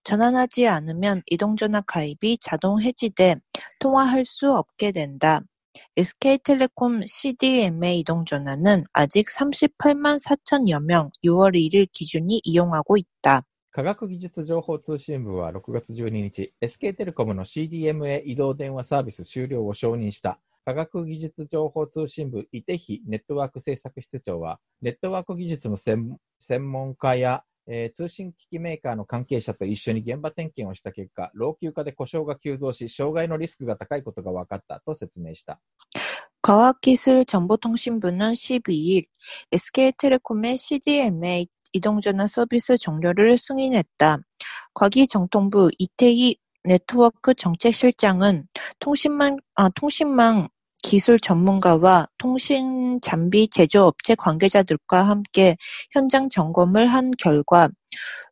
전환하지 않으면 이동전화 가입이 자동 해지돼 통화할 수 없게 된다. SK텔레콤 CDMA 이동전화는 아직 38만 4천여 명 6월 1일 기준이 이용하고 있다. 科学技術情報通信部は6月12日、SK テレコムの CDMA 移動電話サービス終了を承認した。科学技術情報通信部イテヒネットワーク政策室長は、ネットワーク技術の専専門家や、 えー通信機器メーカーの関係者と一緒に現場点検をした結果、老朽化で故障が急増し、障害のリスクが高いことが分かったと説明した。 과학기술정보통신부는 12일 SK텔레콤의 CDMA 이동전화 서비스 종료를 승인했다. 과기정통부 이태희 네트워크 정책실장은 통신망, 아, 통신망 기술 전문가와 통신 장비 제조업체 관계자들과 함께 현장 점검을 한 결과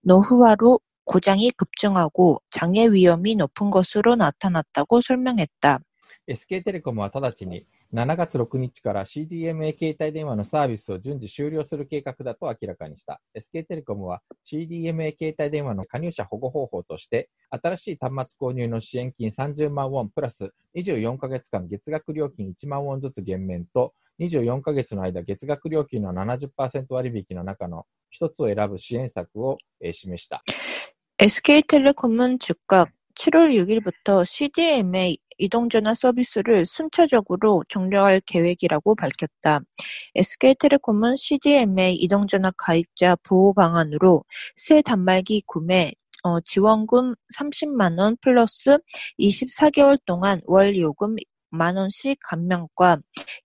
노후화로 고장이 급증하고 장애 위험이 높은 것으로 나타났다고 설명했다. SK テレコムは直ちに 7月6日から CDMA 携帯電話のサービスを順次終了する計画だと明らかにした。SK テレコムは CDMA 携帯電話の加入者保護方法として、新しい端末購入の支援金30万ウォンプラス24ヶ月間月額料金1万ウォンずつ減免と、24ヶ月の間月額料金の70%割引の中の一つを選ぶ支援策を、えー、示した。 SK텔레콤은 즉각 7월 6일부터 CDMA 이동전화 서비스를 순차적으로 종료할 계획이라고 밝혔다. SK텔레콤은 CDMA 이동전화 가입자 보호 방안으로 새 단말기 구매 어, 지원금 30만원 플러스 24개월 동안 월 요금 만원씩 감면과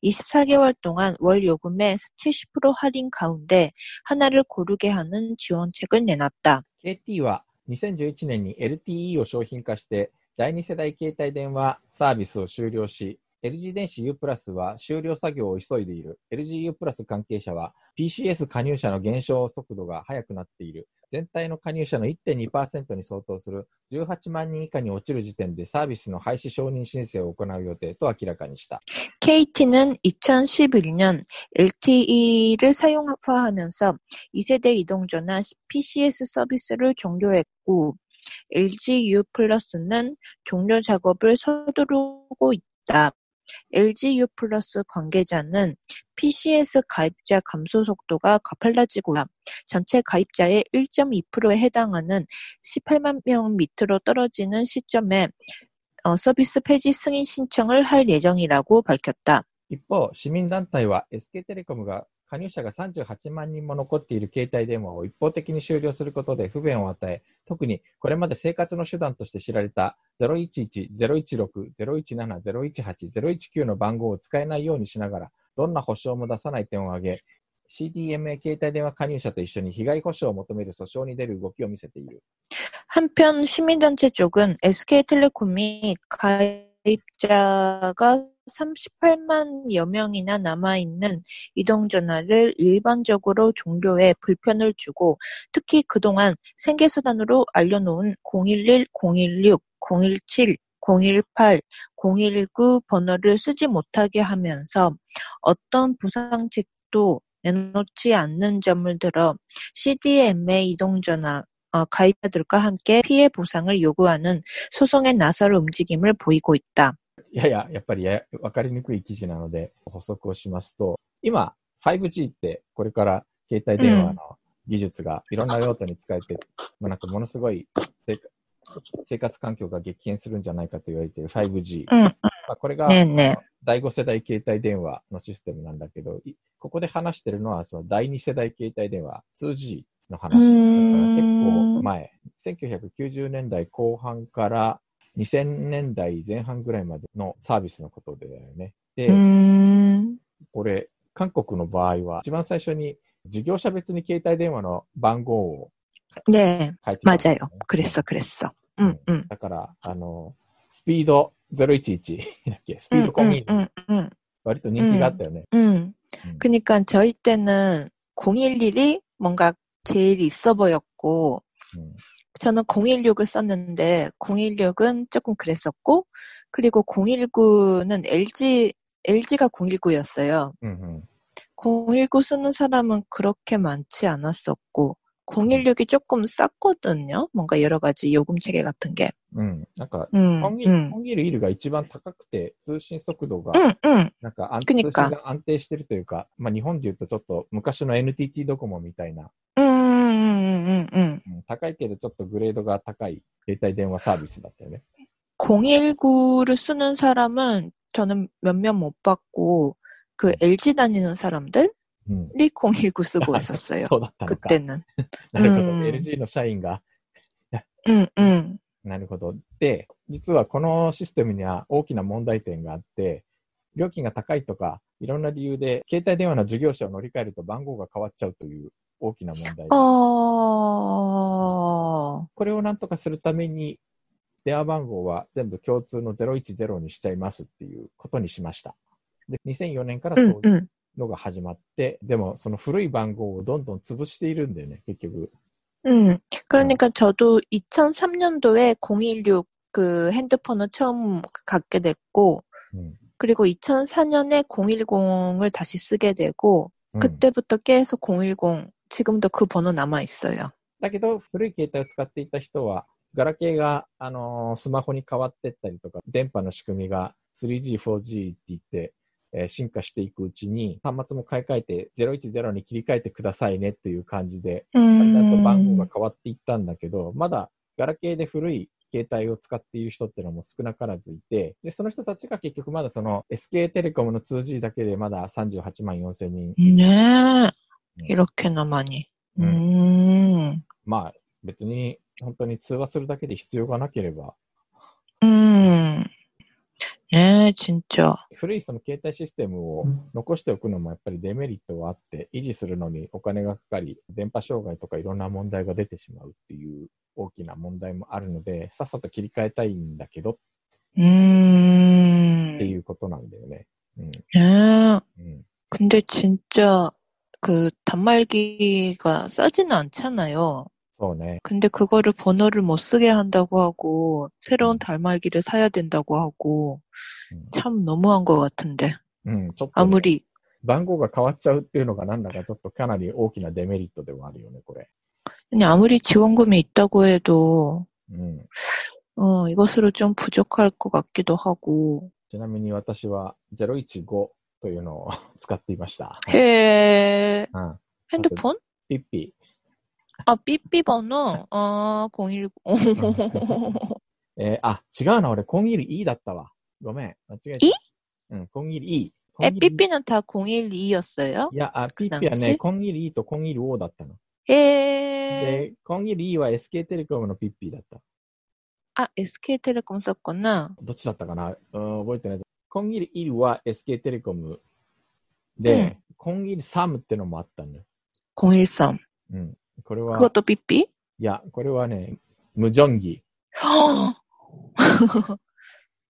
24개월 동안 월 요금의 70% 할인 가운데 하나를 고르게 하는 지원책을 내놨다. KTは2011年に LTE を商品化して 第2世代携帯電話サービスを終了し、LG 電子 U プラスは終了作業を急いでいる。LGU プラス関係者は PCS 加入者の減少速度が速くなっている。全体の加入者の1.2%に相当する18万人以下に落ちる時点でサービスの廃止承認申請を行う予定と明らかにした。KT는 2011년 LTE를 사용화하면서 2세대 이동전화 PCS 서비스를 종료했고 LG U 플러스는 종료 작업을 서두르고 있다. LG U 플러스 관계자는 PCS 가입자 감소 속도가 가팔라지고 전체 가입자의 1.2%에 해당하는 18만 명 밑으로 떨어지는 시점에 어, 서비스 폐지 승인 신청을 할 예정이라고 밝혔다. 一方、市民団体は SK텔레콤が 加入者が38万人も残っている携帯電話を一方的に終了することで不便を与え、特にこれまで生活の手段として知られた011、016、017、018、019の番号を使えないようにしながら、どんな保証も出さない点を挙げ、CDMA 携帯電話加入者と一緒に被害補償を求める訴訟に出る動きを見せている。 한편 시민단체 쪽은 SK텔레콤이 가입 자가 38만여 명이나 남아있는 이동전화를 일반적으로 종료에 불편을 주고 특히 그동안 생계수단으로 알려놓은 011, 016, 017, 018, 019 번호를 쓰지 못하게 하면서 어떤 보상책도 내놓지 않는 점을 들어 CDMA 이동전화 어, 가입자들과 함께 피해 보상을 요구하는 소송에 나설 움직임을 보이고 있다. やや、やっぱりやわかりにくい記事なので補足をしますと、今、5G ってこれから携帯電話の技術がいろんな用途に使えて、うん、まあ、なんかものすごい生活環境が激変するんじゃないかと言われている 5G。うん、まあ、これが、ねね、第5世代携帯電話のシステムなんだけど、ここで話してるのはその第2世代携帯電話 2G の話。 だから結構前、1990年代後半から2000年代前半ぐらいまでのサービスのことでだよね。で、これ、韓国の場合は、一番最初に事業者別に携帯電話の番号を書いてた、ね。ね맞아요クレッソクレッソ。うんうん。だから、あの、スピード011だっけスピードコミュニティ。割と人気があったよね。うん。うん、그니까저희때는011이뭔가제일있어보였고 저는 016을 썼는데 016은 조금 그랬었고 그리고 019는 LG LG가 019였어요. 음흠. 019 쓰는 사람은 그렇게 많지 않았었고 016이 조금 쌌거든요. 뭔가 여러 가지 요금 체계 같은 게. 음, なんか、011が一番高くて、通信速度が、うんうん、なんか安、通信が安定してるというか、まあ日本で言うとちょっと昔の NTT ドコモみたいな、 高いけどちょっとグレードが高い携帯電話サービスだったよね。 019를 쓰는 사람은 저는 몇몇 못 봤고 그 LG 다니는 사람들이 음. 019 쓰고 있었어요. 그때는. なるほど。 음. LG の社員が 음, 음. なるほど。で、実はこのシステムには大きな問題点があって、料金が高いとか、いろんな理由で携帯電話の事業者を乗り換えると番号が変わっちゃうという 大きな問題。あこれをなんとかするために、電話番号は全部共通の010にしちゃいますっていうことにしました。 で、2004年からうん、そういううん。のが始まって、でもその古い番号をどんどん潰しているんだよね、結局。 음, 그러니까 저도 2003년도에 016 그 핸드폰을 처음 갖게 됐고, うん。 그리고 2004년에 010을 다시 쓰게 되고, うん 그때부터 계속 010, 지금도 그 번호 남아 있어요. だけど、古い携帯を使っていた人は、ガラケーが、あのースマホに変わってったりとか、電波の仕組みが 3G、4G って言って、えー進化していくうちに、端末も買い替えて010に切り替えてくださいねっていう感じで、だんだんと番号が 음, 変わっていったんだけど、まだガラケーで古い携帯を使っている人っていうのも少なからずいて、で、その人たちが結局まだその SK テレコムの 2G だけでまだ38万4千人。 네. 이렇게나 많이. 음, まあ別に本当に通話するだけで必要がなければ、 음. 네, 진짜. 古いその携帯システムを残しておくのもやっぱりデメリットはあって、維持するのにお金がかかり、電波障害とかいろんな問題が出てしまうっていう大きな問題もあるので、さっさと切り替えたいんだけど 음, っていうことなんだよね。うん。 네. うん。 근데 진짜 그 단말기가 싸지는 않잖아요. そうね。 근데 그거를 번호를 못 쓰게 한다고 하고 새로운 단말기를 사야 된다고 하고 うん。 참 너무한 것 같은데 うん、ちょっとね、 아무리 番号が変わっちゃうっていうのがなんだかちょっとかなり大きなデメリットではあるよね、これ。 아니 아무리 지원금이 있다고 해도 うん。 어, 이것으로 좀 부족할 것 같기도 하고 ちなみに私は015 というのを使っていました。 해うん。 핸드폰? ピッピ。 아 삐삐 번호 아 010. えーあ、違うな、俺、コンギリ E だったわ。ごめん、間違えた。 E？うん、コンギリ E。コ 에 ンギリ 삐삐는 다 012였어요? いや、あ、ピッピはね、なんしコンギリ E とコンギリ O だったの。 해 で、コンギリ E は SK テレコムのピッピだった。 아 SK텔레콤 썼구나. どっちだったかなうん、覚えてない。 コンギリイルは SK テレコムで、うんコンギリサムってのもあったんだよ。コンギリサム。うん。これは。クワトピッピ？いや、これはね、ムジョンギ。は ぁ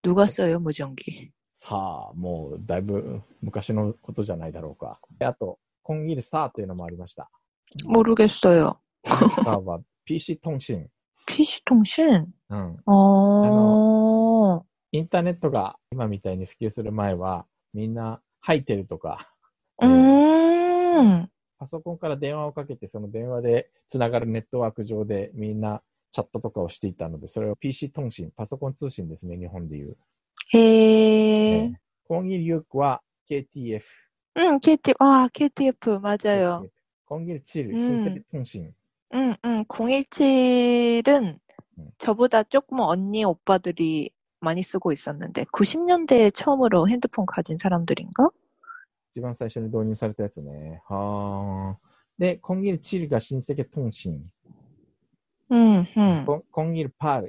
どがそうよ、ムジョンギ。さあ、もうだいぶ昔のことじゃないだろうか。あと、コンギリサーというのもありました。モルゲストよ。サーは PC 通信。PC 通信うん。ああ。インターネットが今みたいに普及する前は、みんな入ってるとか、えー 음, パソコンから電話をかけて、その電話でつながるネットワーク上でみんなチャットとかをしていたので、それを PC 通信、パソコン通信ですね、日本でいう。 해, コンギリユークは KTF。 응, KTF, 아, KTF, 맞아요.コンギリチル、うん新世通信。 응, 응, 017은 음. 저보다 조금 언니 오빠들이 많이 쓰고 있었는데 90년대에 처음으로 핸드폰 가진 사람들인가? 一番最初に導入されたやつね。はあ。で、017が新世界通信。 음, 음. 018,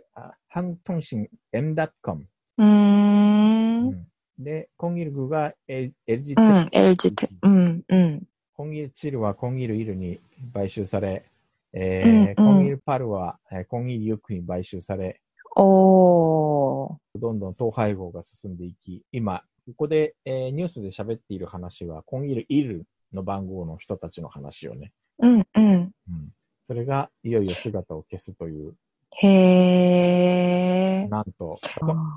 한통신, m.com. 음. 음. 네, 019가 LG 테 음, LG 테 음, 음. 017와 011に買収され、えーうんうん、018は016に買収され、おどんどん統廃合が進んでいき、今、ここで、えー、ニュースで喋っている話は、コンイル、イルの番号の人たちの話をね。うんうん。うん、それが、いよいよ姿を消すという。へー。なんと、ス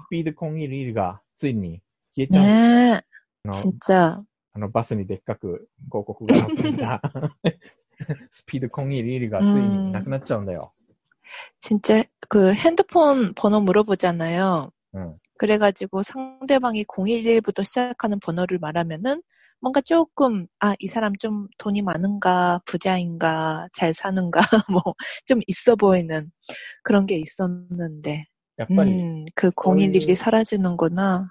ピードコンイル、イルが、ついに消えちゃう。ねえ。ちっちゃい。あの、バスにでっかく広告が載ってた、スピードコンイル、イルがついになくなっちゃうんだよ。 진짜 그 핸드폰 번호 물어보잖아요. 응. 그래가지고 상대방이 011부터 시작하는 번호를 말하면은 뭔가 조금 아 이 사람 좀 돈이 많은가 부자인가 잘 사는가 뭐 좀 있어 보이는 그런 게 있었는데 약간 음, 그 011이 사라지는구나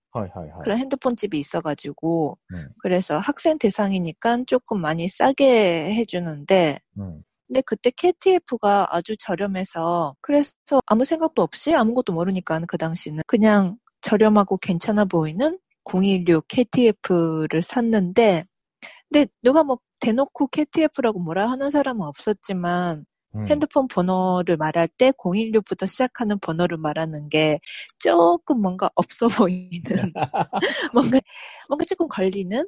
그런 핸드폰 집이 있어가지고 네. 그래서 학생 대상이니까 조금 많이 싸게 해주는데 네. 근데 그때 KTF가 아주 저렴해서 그래서 아무 생각도 없이 아무것도 모르니까 그 당시는 그냥 저렴하고 괜찮아 보이는 016 KTF를 샀는데 근데 누가 뭐 대놓고 KTF라고 뭐라 하는 사람은 없었지만 うん 핸드폰 번호를 말할 때 016부터 시작하는 번호를 말하는 게 조금 뭔가 없어 보이는 뭔가 뭔가 조금 걸리는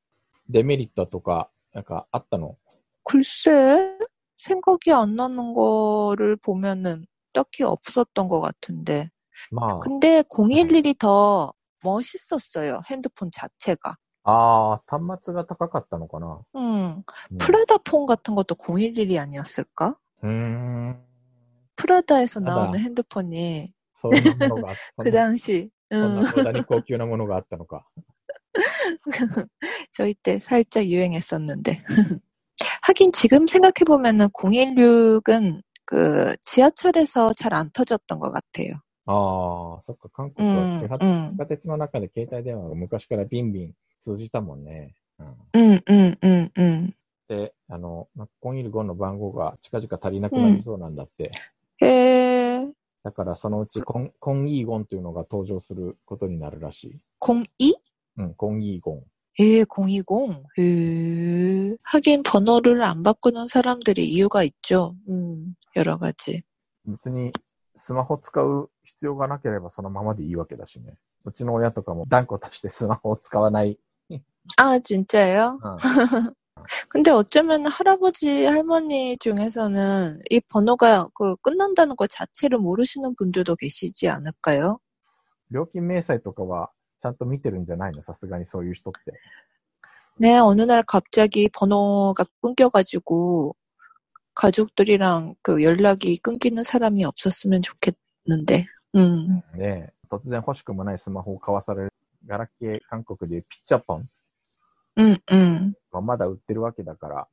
デメリットとか、なんかあったの 글쎄 생각이 안 나는 거를 보면은 딱히 없었던 것 같은데 ま 근데 011이 더 멋있었어요 핸드폰 자체가 あ、あー、端末が高かったのかな。 음, うん 프라다폰 같은 것도 011이 아니었을까? うーん。 프라다에서 프라다. 나오는 핸드폰이 そういうものが、そん 그 な 당시 そん 음, な無駄に高級なものがあったのか。 저희 때 살짝 유행했었는데 하긴 지금 생각해 보면은 016은 그 지하철에서 잘 안 터졌던 것 같아요. ああ、そっか、韓国は地下,、 음, 地下鉄の中で携帯電話が昔からビンビン通じたもんね。うん、 음, 음, 음, 음. で、あの、なんかコンイル5の番号が近々足りなくなりそうなんだって。 에, だからそのうちコン、コンイーゴンというのが登場することになるらしい。 02? うん、コンイ ーゴン。 에, 020. 에, 하긴 번호를 안 바꾸는 사람들이 이유가 있죠. 음, 여러 가지. 別にスマホ使う必要がなければそのままでいいわけだしね。うちの親とかも断固としてスマホを使わない。 아, 진짜요? うん、 근데 어쩌면 할아버지, 할머니 중에서는 이 번호가 그 끝난다는 것 자체를 모르시는 분들도 계시지 않을까요? 料金明細とかは ちゃんと見てるんじゃないのさすがにそういう人って。 네, 어느 날 갑자기 번호가 끊겨가지고 가족들이랑 그 연락이 끊기는 사람이 없었으면 좋겠는데, 음, ねえ突然欲しくもないスマホを買わされる。ガラケー韓国でピッチャポン。 음, 음, まあ、まだ売ってるわけだから、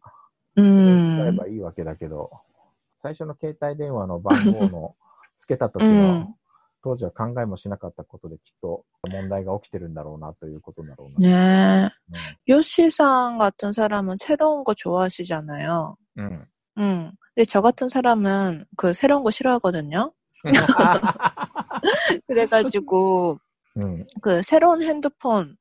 それを使え 음, ばいいわけだけど、最初の携帯電話の番号のつけた時 음. の、当時は考えもしなかったことできっと問題が起きてるんだろうなということだろうな。 네. 요시상 같은 사람은 새로운 거 좋아하시잖아요. うん。うん。 음, 근데 저 같은 사람은 그 새로운 거 싫어하거든요. 그래가지고うん。 그 새로운 핸드폰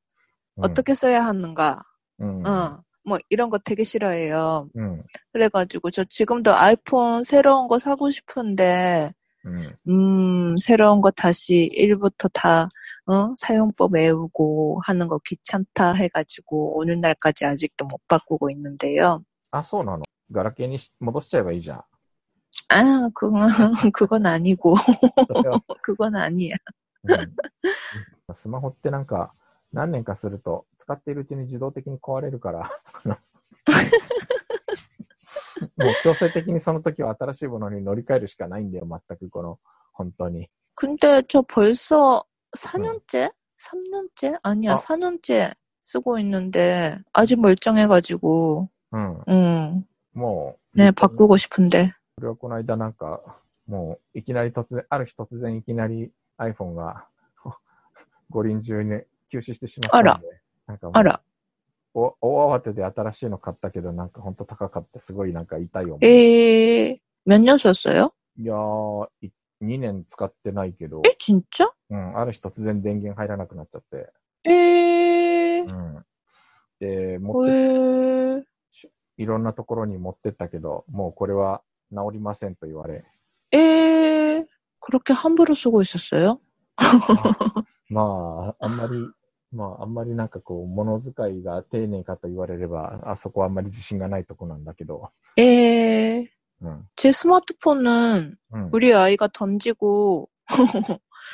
うん 어떻게 써야 하는가, うん。 어, 뭐 이런 거 되게 싫어해요. うん。 그래가지고 저 지금도 아이폰 새로운 거 사고 싶은데, うん。 음, 새로운 거 다시 1부터 다, 어, 사용법 외우고 하는 거 귀찮다 해가지고 오늘날까지 아직도 못 바꾸고 있는데요. あ、そうなの。ガラケーにし戻しちゃえばいいじゃん。 아, 그건, 그건 아니고, それは 그건 아니야. うんスマホってなんか、何年かすると、使っているうちに自動的に壊れるから、 もう強制的にその時は新しいものに乗り換えるしかないんだよ、全くこの、本当に。 근데 저 벌써 4년째? 3년째? 아니야, 어. 4년째 쓰고 있는데, 아직 멀쩡해가지고, うん。 음, もう、 네, 바꾸고 싶은데. それはこの間なんか、もう、いきなり突然、ある日突然いきなり iPhone が五輪中に休止してしまったんで、なんかもう 알아. お大慌てで新しいの買ったけど、なんかほんと高かった。すごいなんか痛い思い。 에, 몇 년 썼어요? いやー、い2年使ってないけど、 에, 진짜? うん、ある日突然電源入らなくなっちゃって、 에, うん。で、持って、 왜, いろんなところに持ってったけど、もうこれは治りませんと言われ、 에, 그렇게 함부로 쓰고 있었어요? まあ、あんまり、 まあ、あんまりなんかこう、物遣いが丁寧かと言われれば、あそこはあんまり自信がないとこなんだけど、 에, うん。 제 스마트폰은 うん 우리 아이가 던지고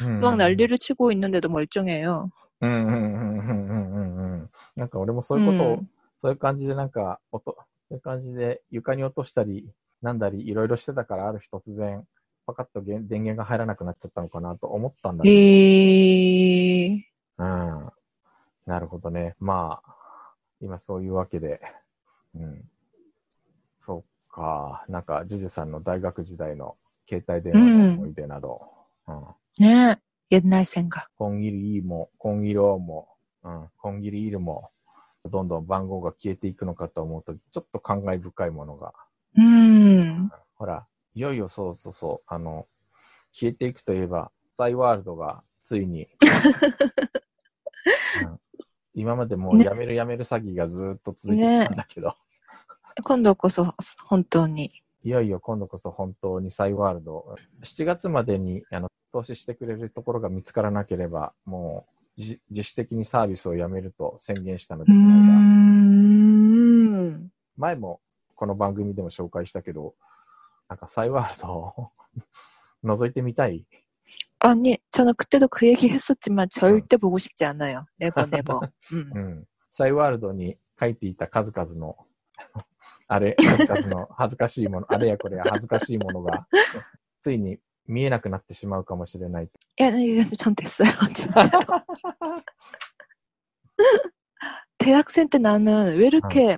うん 막 난리를 치고 있는데도 멀쩡해요. うんうんうんうんうんうんうん。なんか俺もそういうことを、うんそういう感じでなんか、音、そういう感じで床に落としたり、なんだり、いろいろしてたから、ある日突然、パカッとげん電源が入らなくなっちゃったのかなと思ったんだけど、ええうん。 なるほどね。まあ、今そういうわけで、うん。そっか。なんか、ジュジュさんの大学時代の携帯電話の思い出など、うん。 네. 옛날 생각. コンギリ E も、コンギローも、うん、コンギリ L も、どんどん番号が消えていくのかと思うと、ちょっと感慨深いものが。 음. ほら、いよいよそうそうそう、あの、消えていくといえば、サイワールドがついに、うん 今までもうね。やめるやめる詐欺がずーっと続いてきたんだけど、今度こそ本当に。いよいよ今度こそ本当にサイワールド、7月までにあの投資してくれるところが見つからなければ、もう自自主的にサービスをやめると宣言したので.前もこの番組でも紹介したけど、なんかサイワールドを 覗いてみたい아니, 저는 그때도 그 얘기 했었지만 절대 보고 싶지 않아요. 네버 네버. 음. うん。サイワールドに書いていた数々の、あれ、数々の恥ずかしいもの、あれやこれや恥ずかしいものが、ついに見えなくなってしまうかもしれない。 야, 이게 전 됐어요, 진짜. 대학생 때 나는 왜 이렇게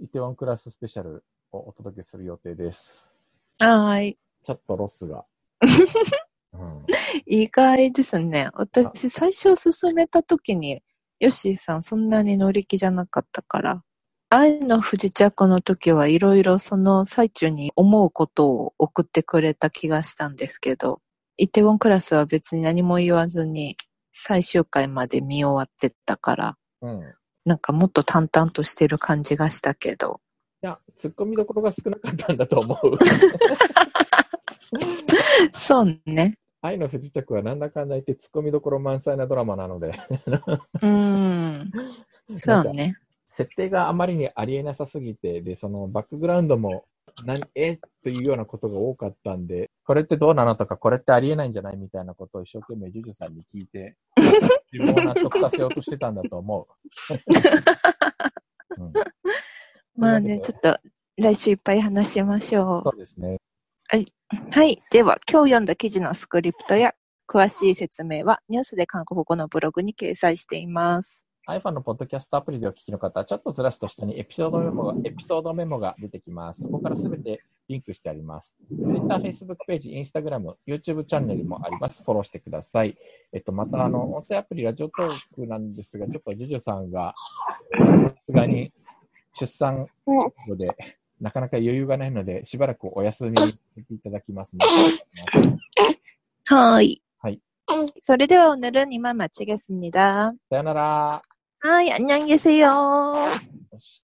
イテウォンクラススペシャルをお届けする予定です。아 이, ちょっとロスが。うん、意外ですね。私、最初進めた時に、ヨッシーさんそんなに乗り気じゃなかったから、愛の不時着の時はいろいろその最中に思うことを送ってくれた気がしたんですけど、イテウォンクラスは別に何も言わずに最終回まで見終わってたから、うん。いなんかもっと淡々としてる感じがしたけど、や、突っ込みどころが少なかったんだと思う。そうね。愛の不時着はなんだかんだ言って突っ込みどころ満載なドラマなので、うーん。そうね。設定があまりにありえなさすぎて、で、そのバックグラウンドも、何、え？というようなことが多かったんで、これってどうなのとか、これってありえないんじゃない？みたいなことを一生懸命ジュジュさんに聞いて、自分を納得させようとしてたんだと思う。うん、まあね、ちょっと来週いっぱい話しましょう。そうですね。はい。では、今日読んだ記事のスクリプトや詳しい説明はニュースで韓国語のブログに掲載しています。iPhone のポッドキャストアプリでお聞きの方は、ちょっとずらすと下にエピソードメモが、エピソードメモが出てきます。そこからすべてリンクしてあります。Twitter、Facebook ページ、Instagram、YouTube チャンネルもあります。フォローしてください。えっと、また、あの、音声アプリ、ラジオトークなんですが、ちょっとジュジュさんが、さすがに出産後で、なかなか余裕がないので、しばらくお休みにさせていただきますので、はい。はい。それでは오늘은이만마치겠습니다 さよなら。 아, 예, 안녕히 계세요.